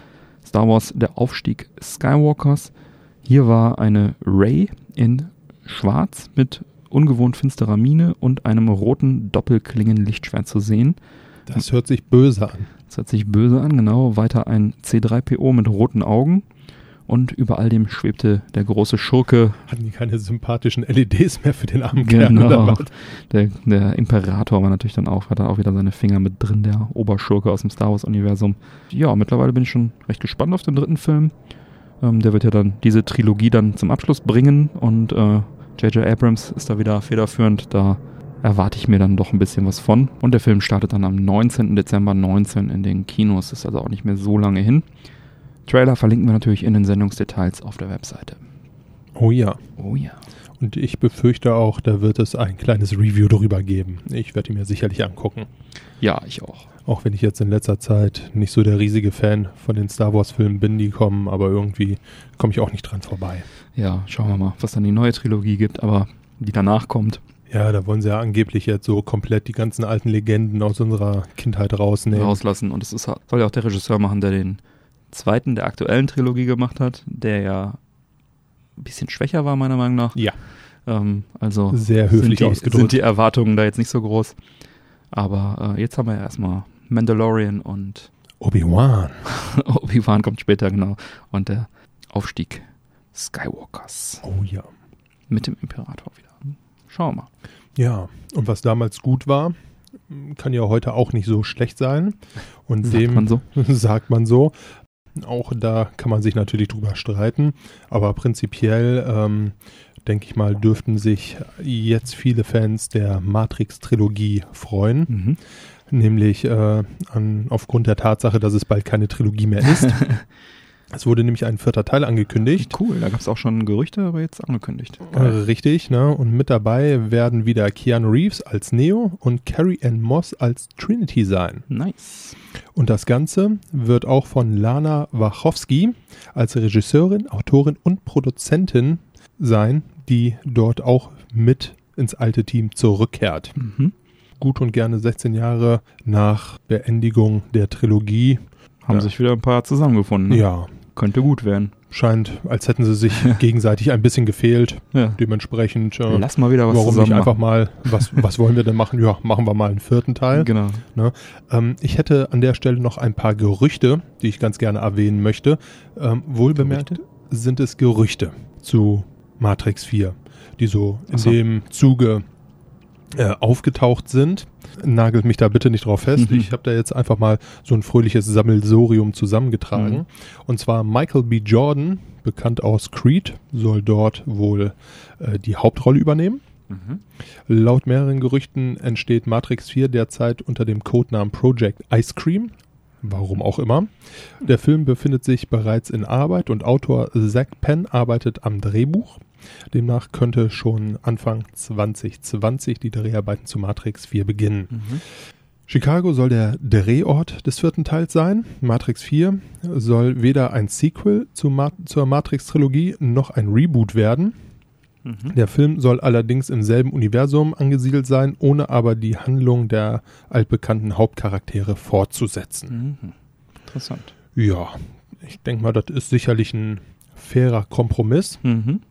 Star Wars Der Aufstieg Skywalkers. Hier war eine Ray in Schwarz mit ungewohnt finsterer Miene und einem roten Doppelklingen-Lichtschwert zu sehen. Das hört sich böse an. Das hört sich böse an, genau. Weiter ein C3PO mit roten Augen. Und über all dem schwebte der große Schurke, Hatten die keine sympathischen LEDs mehr für den armen Kerl? genau. Der, der Imperator war natürlich dann auch, hat da auch wieder seine Finger mit drin, der Oberschurke aus dem Star Wars-Universum. Ja, mittlerweile bin ich schon recht gespannt auf den dritten Film. Ähm, der wird ja dann diese Trilogie dann zum Abschluss bringen und äh, J.J. Abrams ist da wieder federführend. Da erwarte ich mir dann doch ein bisschen was von. Und der Film startet dann am 19. Dezember 19 in den Kinos. Ist also auch nicht mehr so lange hin. Trailer verlinken wir natürlich in den Sendungsdetails auf der Webseite. Oh ja. Oh ja. Und ich befürchte auch, da wird es ein kleines Review darüber geben. Ich werde ihn mir sicherlich angucken. Ja, ich auch. Auch wenn ich jetzt in letzter Zeit nicht so der riesige Fan von den Star Wars-Filmen bin, die kommen, aber irgendwie komme ich auch nicht dran vorbei. Ja, schauen wir mal, was dann die neue Trilogie gibt, aber die danach kommt, Ja, da wollen sie ja angeblich jetzt so komplett die ganzen alten Legenden aus unserer Kindheit rausnehmen. rauslassen. Und es ist, soll ja auch der Regisseur machen, der den zweiten der aktuellen Trilogie gemacht hat, der ja ein bisschen schwächer war, meiner Meinung nach. Ja, Ähm, also sehr höflich sind, die, ausgedrückt. sind die Erwartungen da jetzt nicht so groß. Aber äh, jetzt haben wir ja erstmal Mandalorian und Obi-Wan. *laughs* Obi-Wan kommt später, genau. Und der Aufstieg Skywalkers Oh ja. mit dem Imperator wieder. Schauen wir mal. Ja, und was damals gut war, kann ja heute auch nicht so schlecht sein. Und Sagt dem man so. *laughs* sagt man so. Auch da kann man sich natürlich drüber streiten, aber prinzipiell ähm, denke ich mal, dürften sich jetzt viele Fans der Matrix-Trilogie freuen. Mhm. Nämlich äh, an, aufgrund der Tatsache, dass es bald keine Trilogie mehr ist. *laughs* es wurde nämlich ein vierter Teil angekündigt. Cool, da gab es auch schon Gerüchte, aber jetzt angekündigt. Äh, richtig, ne? Und mit dabei werden wieder Keanu Reeves als Neo und Carrie Ann Moss als Trinity sein. Nice. Und das Ganze wird auch von Lana Wachowski als Regisseurin, Autorin und Produzentin sein, die dort auch mit ins alte Team zurückkehrt. Mhm. Gut und gerne 16 Jahre nach Beendigung der Trilogie. Haben Ja. sich wieder ein paar zusammengefunden. Ne? Ja, Könnte gut werden. scheint, als hätten sie sich *laughs* gegenseitig ein bisschen gefehlt. Ja. Dementsprechend, äh, Lass mal wieder was warum nicht einfach mal, was, was wollen wir denn machen? Ja, machen wir mal einen vierten Teil. Genau. Ähm, ich hätte an der Stelle noch ein paar Gerüchte, die ich ganz gerne erwähnen möchte. Ähm, wohlbemerkt Gerüchte? sind es Gerüchte zu Matrix 4, die so in so. dem Zuge äh, aufgetaucht sind. Nagelt mich da bitte nicht drauf fest. Mhm. Ich habe da jetzt einfach mal so ein fröhliches Sammelsorium zusammengetragen. Mhm. Und zwar Michael B. Jordan, bekannt aus Creed, soll dort wohl äh, die Hauptrolle übernehmen. Mhm. Laut mehreren Gerüchten entsteht Matrix 4 derzeit unter dem Codenamen Project Ice Cream. Warum auch immer. Der Film befindet sich bereits in Arbeit und Autor Zach Penn arbeitet am Drehbuch. Demnach könnte schon Anfang 2020 die Dreharbeiten zu Matrix 4 beginnen. Mhm. Chicago soll der Drehort des vierten Teils sein. Matrix 4 soll weder ein Sequel zu Ma zur Matrix-Trilogie noch ein Reboot werden. Mhm. Der Film soll allerdings im selben Universum angesiedelt sein, ohne aber die Handlung der altbekannten Hauptcharaktere fortzusetzen. Mhm. Interessant. Ja, ich denke mal, das ist sicherlich ein fairer Kompromiss. Mhm.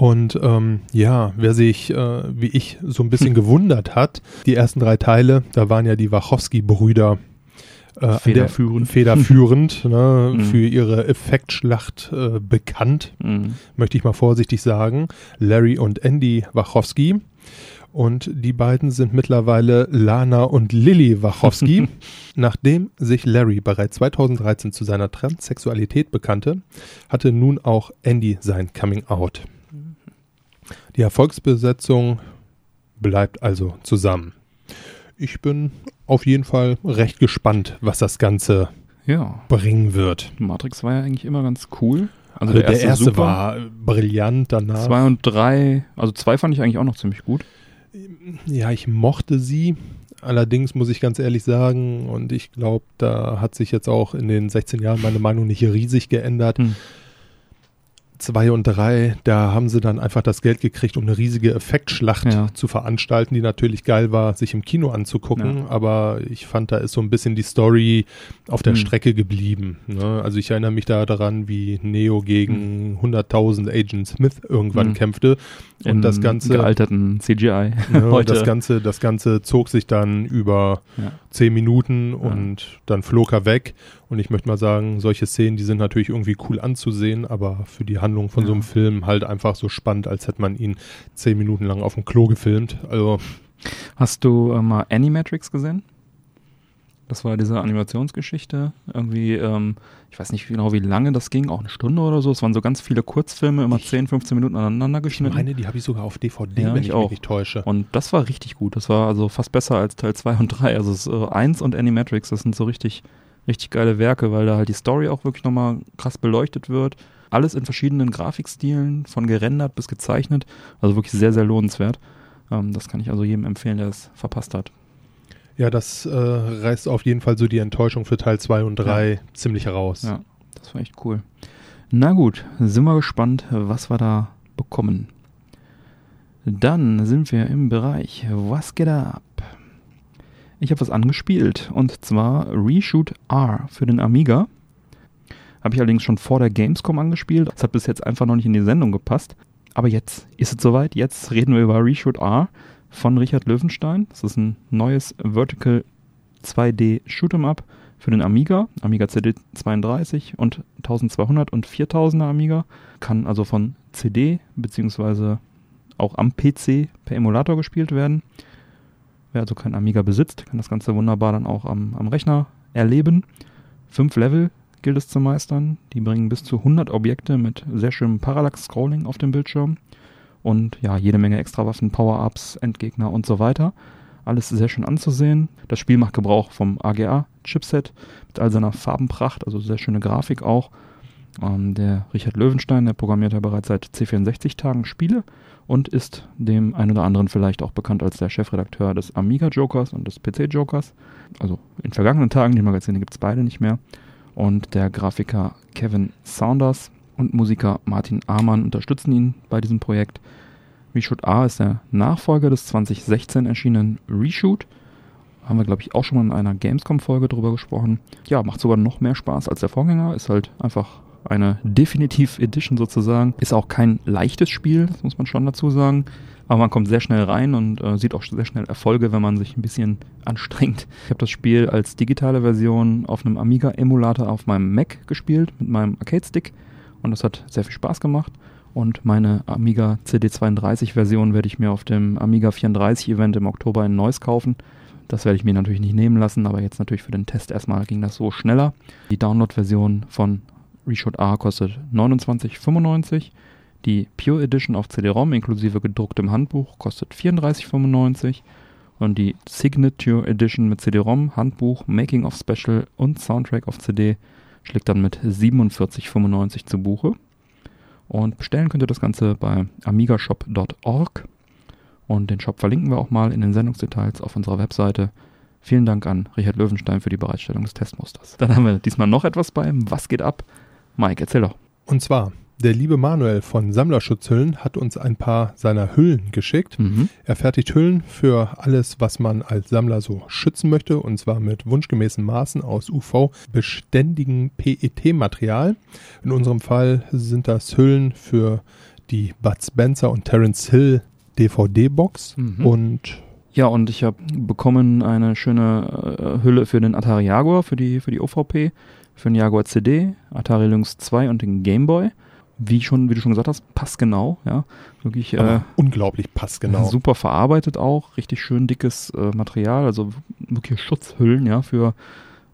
Und ähm, ja, wer sich, äh, wie ich, so ein bisschen *laughs* gewundert hat, die ersten drei Teile, da waren ja die Wachowski-Brüder äh, an der- Federführend. federführend *laughs* ne, Mhm. für ihre Effektschlacht äh, bekannt Mhm. möchte ich mal vorsichtig sagen, Larry und Andy Wachowski. Und die beiden sind mittlerweile Lana und Lily Wachowski. *laughs* Nachdem sich Larry bereits 2013 zu seiner Transsexualität bekannte, hatte nun auch Andy sein Coming Out. Die Erfolgsbesetzung bleibt also zusammen. Ich bin auf jeden Fall recht gespannt, was das Ganze Ja. bringen wird. Matrix war ja eigentlich immer ganz cool. Also, Also der erste, super. war brillant, danach Zwei und drei, also zwei fand ich eigentlich auch noch ziemlich gut. Ja, ich mochte sie. Allerdings muss ich ganz ehrlich sagen, und ich glaube, da hat sich jetzt auch in den 16 Jahren meine Meinung nicht riesig geändert. Hm. Zwei und drei, da haben sie dann einfach das Geld gekriegt, um eine riesige Effektschlacht Ja. zu veranstalten, die natürlich geil war, sich im Kino anzugucken. Ja. Aber ich fand, da ist so ein bisschen die Story auf der Hm. Strecke geblieben. Ne? Also ich erinnere mich da daran, wie Neo gegen 100.000 Agent Smith irgendwann Hm. kämpfte. Und In das Ganze gealterten CGI. Ne, *laughs* Heute. das Ganze, das Ganze zog sich dann über Ja. zehn Minuten und dann flog er weg. Und ich möchte mal sagen, solche Szenen, die sind natürlich irgendwie cool anzusehen, aber für die Handlung von so einem Ja. Film halt einfach so spannend, als hätte man ihn zehn Minuten lang auf dem Klo gefilmt. Also Hast du äh, mal Animatrix gesehen? Das war diese Animationsgeschichte. Irgendwie, ähm, ich weiß nicht genau, wie lange das ging, auch eine Stunde oder so. Es waren so ganz viele Kurzfilme, immer 10, 15 Minuten aneinander ich geschnitten. meine, die habe ich sogar auf DVD, Ja, wenn ich ich, auch. mich nicht täusche. Und das war richtig gut. Das war also fast besser als Teil 2 und 3. Also es, äh, 1 und Animatrix, das sind so richtig, richtig geile Werke, weil da halt die Story auch wirklich nochmal krass beleuchtet wird. Alles in verschiedenen Grafikstilen, von gerendert bis gezeichnet. Also wirklich sehr, sehr lohnenswert. Ähm, das kann ich also jedem empfehlen, der es verpasst hat. Ja, das äh, reißt auf jeden Fall so die Enttäuschung für Teil 2 und 3 ziemlich heraus. Ja, das war echt cool. Na gut, sind wir gespannt, was wir da bekommen. Dann sind wir im Bereich Was geht ab? Ich habe was angespielt und zwar Reshoot R für den Amiga. Habe ich allerdings schon vor der Gamescom angespielt. Das hat bis jetzt einfach noch nicht in die Sendung gepasst. Aber jetzt ist es soweit. Jetzt reden wir über Reshoot R von Richard Löwenstein. Das ist ein neues Vertical 2D Shoot'em Up für den Amiga, Amiga CD32 und 1200 und 4000er Amiga. Kann also von CD beziehungsweise auch am PC per Emulator gespielt werden. Wer also kein Amiga besitzt, kann das Ganze wunderbar dann auch am, am Rechner erleben. Fünf Level gilt es zu meistern. Die bringen bis zu 100 Objekte mit sehr schönem Parallax-Scrolling auf dem Bildschirm und ja, jede Menge Extrawaffen, Power-Ups, Endgegner und so weiter. Alles sehr schön anzusehen. Das Spiel macht Gebrauch vom AGA-Chipset mit all seiner Farbenpracht, also sehr schöne Grafik auch. Ähm, der Richard Löwenstein, der programmiert ja bereits seit C64-Tagen Spiele und ist dem einen oder anderen vielleicht auch bekannt als der Chefredakteur des Amiga Jokers und des PC Jokers. Also in vergangenen Tagen, die Magazine gibt es beide nicht mehr. Und der Grafiker Kevin Saunders und Musiker Martin Amann unterstützen ihn bei diesem Projekt. Reshoot A ist der Nachfolger des 2016 erschienenen Reshoot. Haben wir, glaube ich, auch schon mal in einer Gamescom-Folge drüber gesprochen. Ja, macht sogar noch mehr Spaß als der Vorgänger. Ist halt einfach eine Definitive Edition sozusagen. Ist auch kein leichtes Spiel, das muss man schon dazu sagen. Aber man kommt sehr schnell rein und äh, sieht auch sehr schnell Erfolge, wenn man sich ein bisschen *laughs* anstrengt. Ich habe das Spiel als digitale Version auf einem Amiga-Emulator auf meinem Mac gespielt, mit meinem Arcade-Stick. Und das hat sehr viel Spaß gemacht. Und meine Amiga CD32-Version werde ich mir auf dem Amiga 34-Event im Oktober in Neuss kaufen. Das werde ich mir natürlich nicht nehmen lassen, aber jetzt natürlich für den Test erstmal ging das so schneller. Die Download-Version von Reshoot A kostet 29,95. Die Pure Edition auf CD-ROM inklusive gedrucktem Handbuch kostet 34,95. Und die Signature Edition mit CD-ROM, Handbuch, Making of Special und Soundtrack auf CD schlägt dann mit 47,95 zu Buche. Und bestellen könnt ihr das Ganze bei amigashop.org. Und den Shop verlinken wir auch mal in den Sendungsdetails auf unserer Webseite. Vielen Dank an Richard Löwenstein für die Bereitstellung des Testmusters. Dann haben wir diesmal noch etwas beim Was geht ab? Mike, erzähl doch. Und zwar, der liebe Manuel von Sammlerschutzhüllen hat uns ein paar seiner Hüllen geschickt. Mhm. Er fertigt Hüllen für alles, was man als Sammler so schützen möchte, und zwar mit wunschgemäßen Maßen aus UV-beständigen PET-Material. In unserem Fall sind das Hüllen für die Bud Spencer und Terence Hill DVD-Box Mhm. und Ja, und ich habe bekommen eine schöne äh, Hülle für den Atari Jaguar, für die, für die OVP, für den Jaguar CD, Atari Lynx 2 und den Game Boy. Wie schon, wie du schon gesagt hast, passgenau, ja. Wirklich äh, unglaublich passgenau. super verarbeitet auch, richtig schön dickes äh, Material, also wirklich Schutzhüllen, ja, für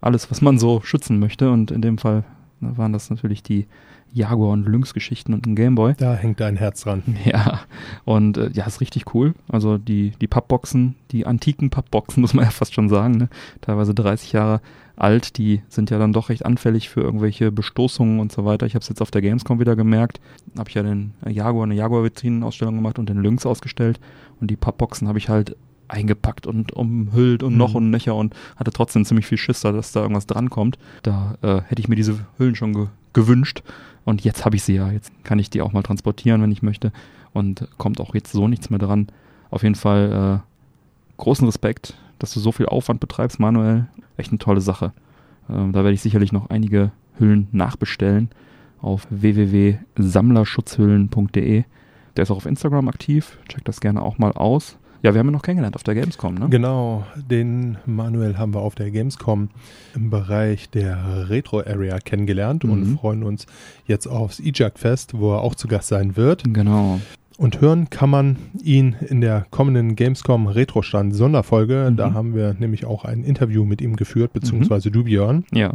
alles, was man so schützen möchte. Und in dem Fall ne, waren das natürlich die Jaguar und Lynx-Geschichten und ein Game Boy. Da hängt ein Herz dran. *laughs* Ja, und äh, ja, ist richtig cool. Also die, die Pappboxen, die antiken Pappboxen, *laughs* muss man ja fast schon sagen, ne? teilweise 30 Jahre alt, die sind ja dann doch recht anfällig für irgendwelche Bestoßungen und so weiter. Ich habe es jetzt auf der Gamescom wieder gemerkt. Habe ich ja den Jaguar, eine Jaguar-Vitrinen-Ausstellung gemacht und den Lynx ausgestellt. Und die Pappboxen habe ich halt eingepackt und umhüllt und noch Mhm. und nöcher und hatte trotzdem ziemlich viel Schiss, da, dass da irgendwas drankommt. Da äh, hätte ich mir diese Hüllen schon ge gewünscht. Und jetzt habe ich sie ja. Jetzt kann ich die auch mal transportieren, wenn ich möchte. Und kommt auch jetzt so nichts mehr dran. Auf jeden Fall äh, großen Respekt, dass du so viel Aufwand betreibst, Manuel. Echt eine tolle Sache. Ähm, da werde ich sicherlich noch einige Hüllen nachbestellen auf www.sammlerschutzhüllen.de. Der ist auch auf Instagram aktiv. Checkt das gerne auch mal aus. Ja, wir haben ihn noch kennengelernt auf der Gamescom, ne? Genau, den Manuel haben wir auf der Gamescom im Bereich der Retro Area kennengelernt und Mhm. freuen uns jetzt aufs EJAC Fest, wo er auch zu Gast sein wird. Genau. Und hören kann man ihn in der kommenden Gamescom Retro Stand Sonderfolge. Mhm. Da haben wir nämlich auch ein Interview mit ihm geführt, beziehungsweise du Björn. Ja.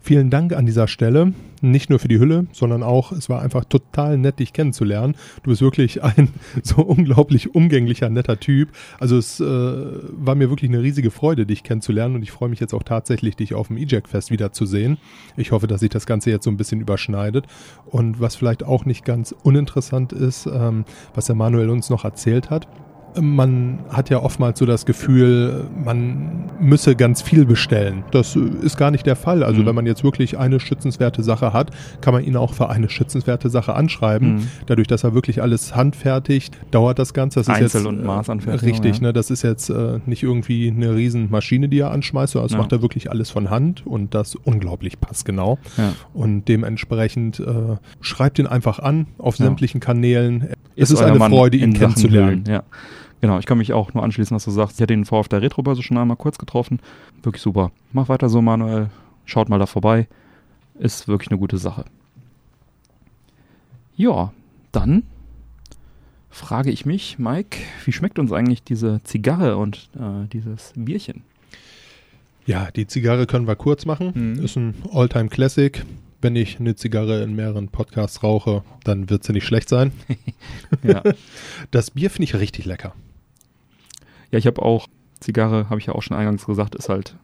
Vielen Dank an dieser Stelle. Nicht nur für die Hülle, sondern auch, es war einfach total nett, dich kennenzulernen. Du bist wirklich ein *laughs* so unglaublich umgänglicher, netter Typ. Also es äh, war mir wirklich eine riesige Freude, dich kennenzulernen und ich freue mich jetzt auch tatsächlich, dich auf dem EJAC-Fest wiederzusehen. Ich hoffe, dass sich das Ganze jetzt so ein bisschen überschneidet. Und was vielleicht auch nicht ganz uninteressant ist, ähm, was der Manuel uns noch erzählt hat, man hat ja oftmals so das Gefühl, man müsse ganz viel bestellen. Das ist gar nicht der Fall. Also Mhm. wenn man jetzt wirklich eine schützenswerte Sache hat, kann man ihn auch für eine schützenswerte Sache anschreiben. Mhm. Dadurch, dass er wirklich alles handfertigt, dauert das Ganze. Das ist Einzel- jetzt, und äh, Maßanfertigung, Richtig, ja. ne? Das ist jetzt äh, nicht irgendwie eine riesen Maschine, die er anschmeißt, sondern das Ja. macht er wirklich alles von Hand und das unglaublich passgenau. ja. Und dementsprechend äh, schreibt ihn einfach an auf sämtlichen Kanälen. Es ist euer eine Mann Freude, ihn kennenzulernen. Ja. Genau, ich kann mich auch nur anschließen, was du sagst. Ich hatte ihn vor auf der Retrobörse schon einmal kurz getroffen. Wirklich super. Mach weiter so, Manuel. Schaut mal da vorbei. Ist wirklich eine gute Sache. Ja, dann frage ich mich, Mike, wie schmeckt uns eigentlich diese Zigarre und äh, dieses Bierchen? Ja, die Zigarre können wir kurz machen. Mhm. Ist ein Alltime Classic. Wenn ich eine Zigarre in mehreren Podcasts rauche, dann wird sie nicht schlecht sein. *laughs* Ja, Das Bier finde ich richtig lecker. ja ich habe auch, Zigarre, habe ich ja auch schon eingangs gesagt, ist halt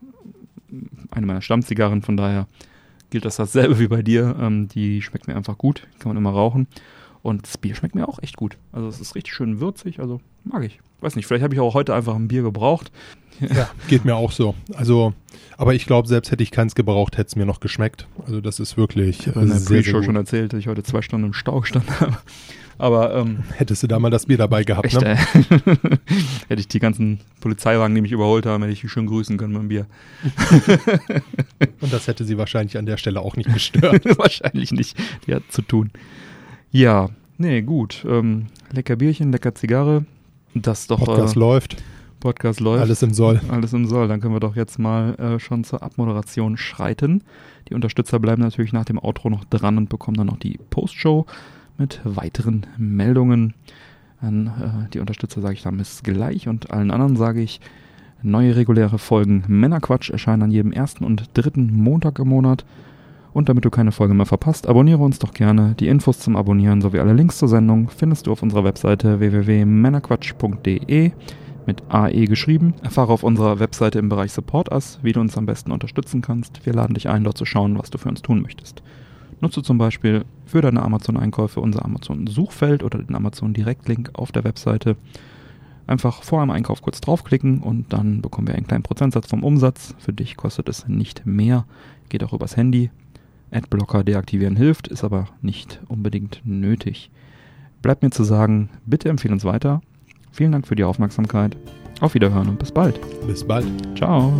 eine meiner Stammzigarren, von daher gilt das dasselbe wie bei dir. Ähm, die schmeckt mir einfach gut, kann man immer rauchen. Und das Bier schmeckt mir auch echt gut. Also es ist richtig schön würzig, also mag ich. Weiß nicht, vielleicht habe ich auch heute einfach ein Bier gebraucht. Ja, *laughs* geht mir auch so. Also, aber ich glaube, selbst hätte ich keins gebraucht, hätte es mir noch geschmeckt. Also das ist wirklich Ich habe in der Pre-Show schon erzählt, dass ich heute zwei Stunden im Stau gestanden *laughs* habe. Aber ähm, Hättest du da mal das Bier dabei gehabt, echt, ne? äh, *laughs* hätte ich die ganzen Polizeiwagen, die mich überholt haben, hätte ich die schön grüßen können beim Bier. Und das hätte sie wahrscheinlich an der Stelle auch nicht gestört. Wahrscheinlich nicht. Die hat zu tun. Ja, nee, gut. Ähm, lecker Bierchen, lecker Zigarre. Das doch Podcast äh, läuft, Podcast läuft. alles im Soll. Alles im Soll. Dann können wir doch jetzt mal äh, schon zur Abmoderation schreiten. Die Unterstützer bleiben natürlich nach dem Outro noch dran und bekommen dann noch die Postshow mit weiteren Meldungen. An äh, die Unterstützer sage ich dann bis gleich und allen anderen sage ich, neue reguläre Folgen Männerquatsch erscheinen an jedem ersten und dritten Montag im Monat. Und damit du keine Folge mehr verpasst, abonniere uns doch gerne. Die Infos zum Abonnieren sowie alle Links zur Sendung findest du auf unserer Webseite www.männerquatsch.de mit AE geschrieben. Erfahre auf unserer Webseite im Bereich Support Us, wie du uns am besten unterstützen kannst. Wir laden dich ein, dort zu schauen, was du für uns tun möchtest. Nutze zum Beispiel für deine Amazon-Einkäufe unser Amazon-Suchfeld oder den Amazon-Direktlink auf der Webseite. Einfach vor einem Einkauf kurz draufklicken und dann bekommen wir einen kleinen Prozentsatz vom Umsatz. Für dich kostet es nicht mehr, geht auch übers Handy. Adblocker deaktivieren hilft, ist aber nicht unbedingt nötig. Bleibt mir zu sagen, bitte empfehle uns weiter. Vielen Dank für die Aufmerksamkeit. Auf Wiederhören und bis bald. Bis bald. Ciao.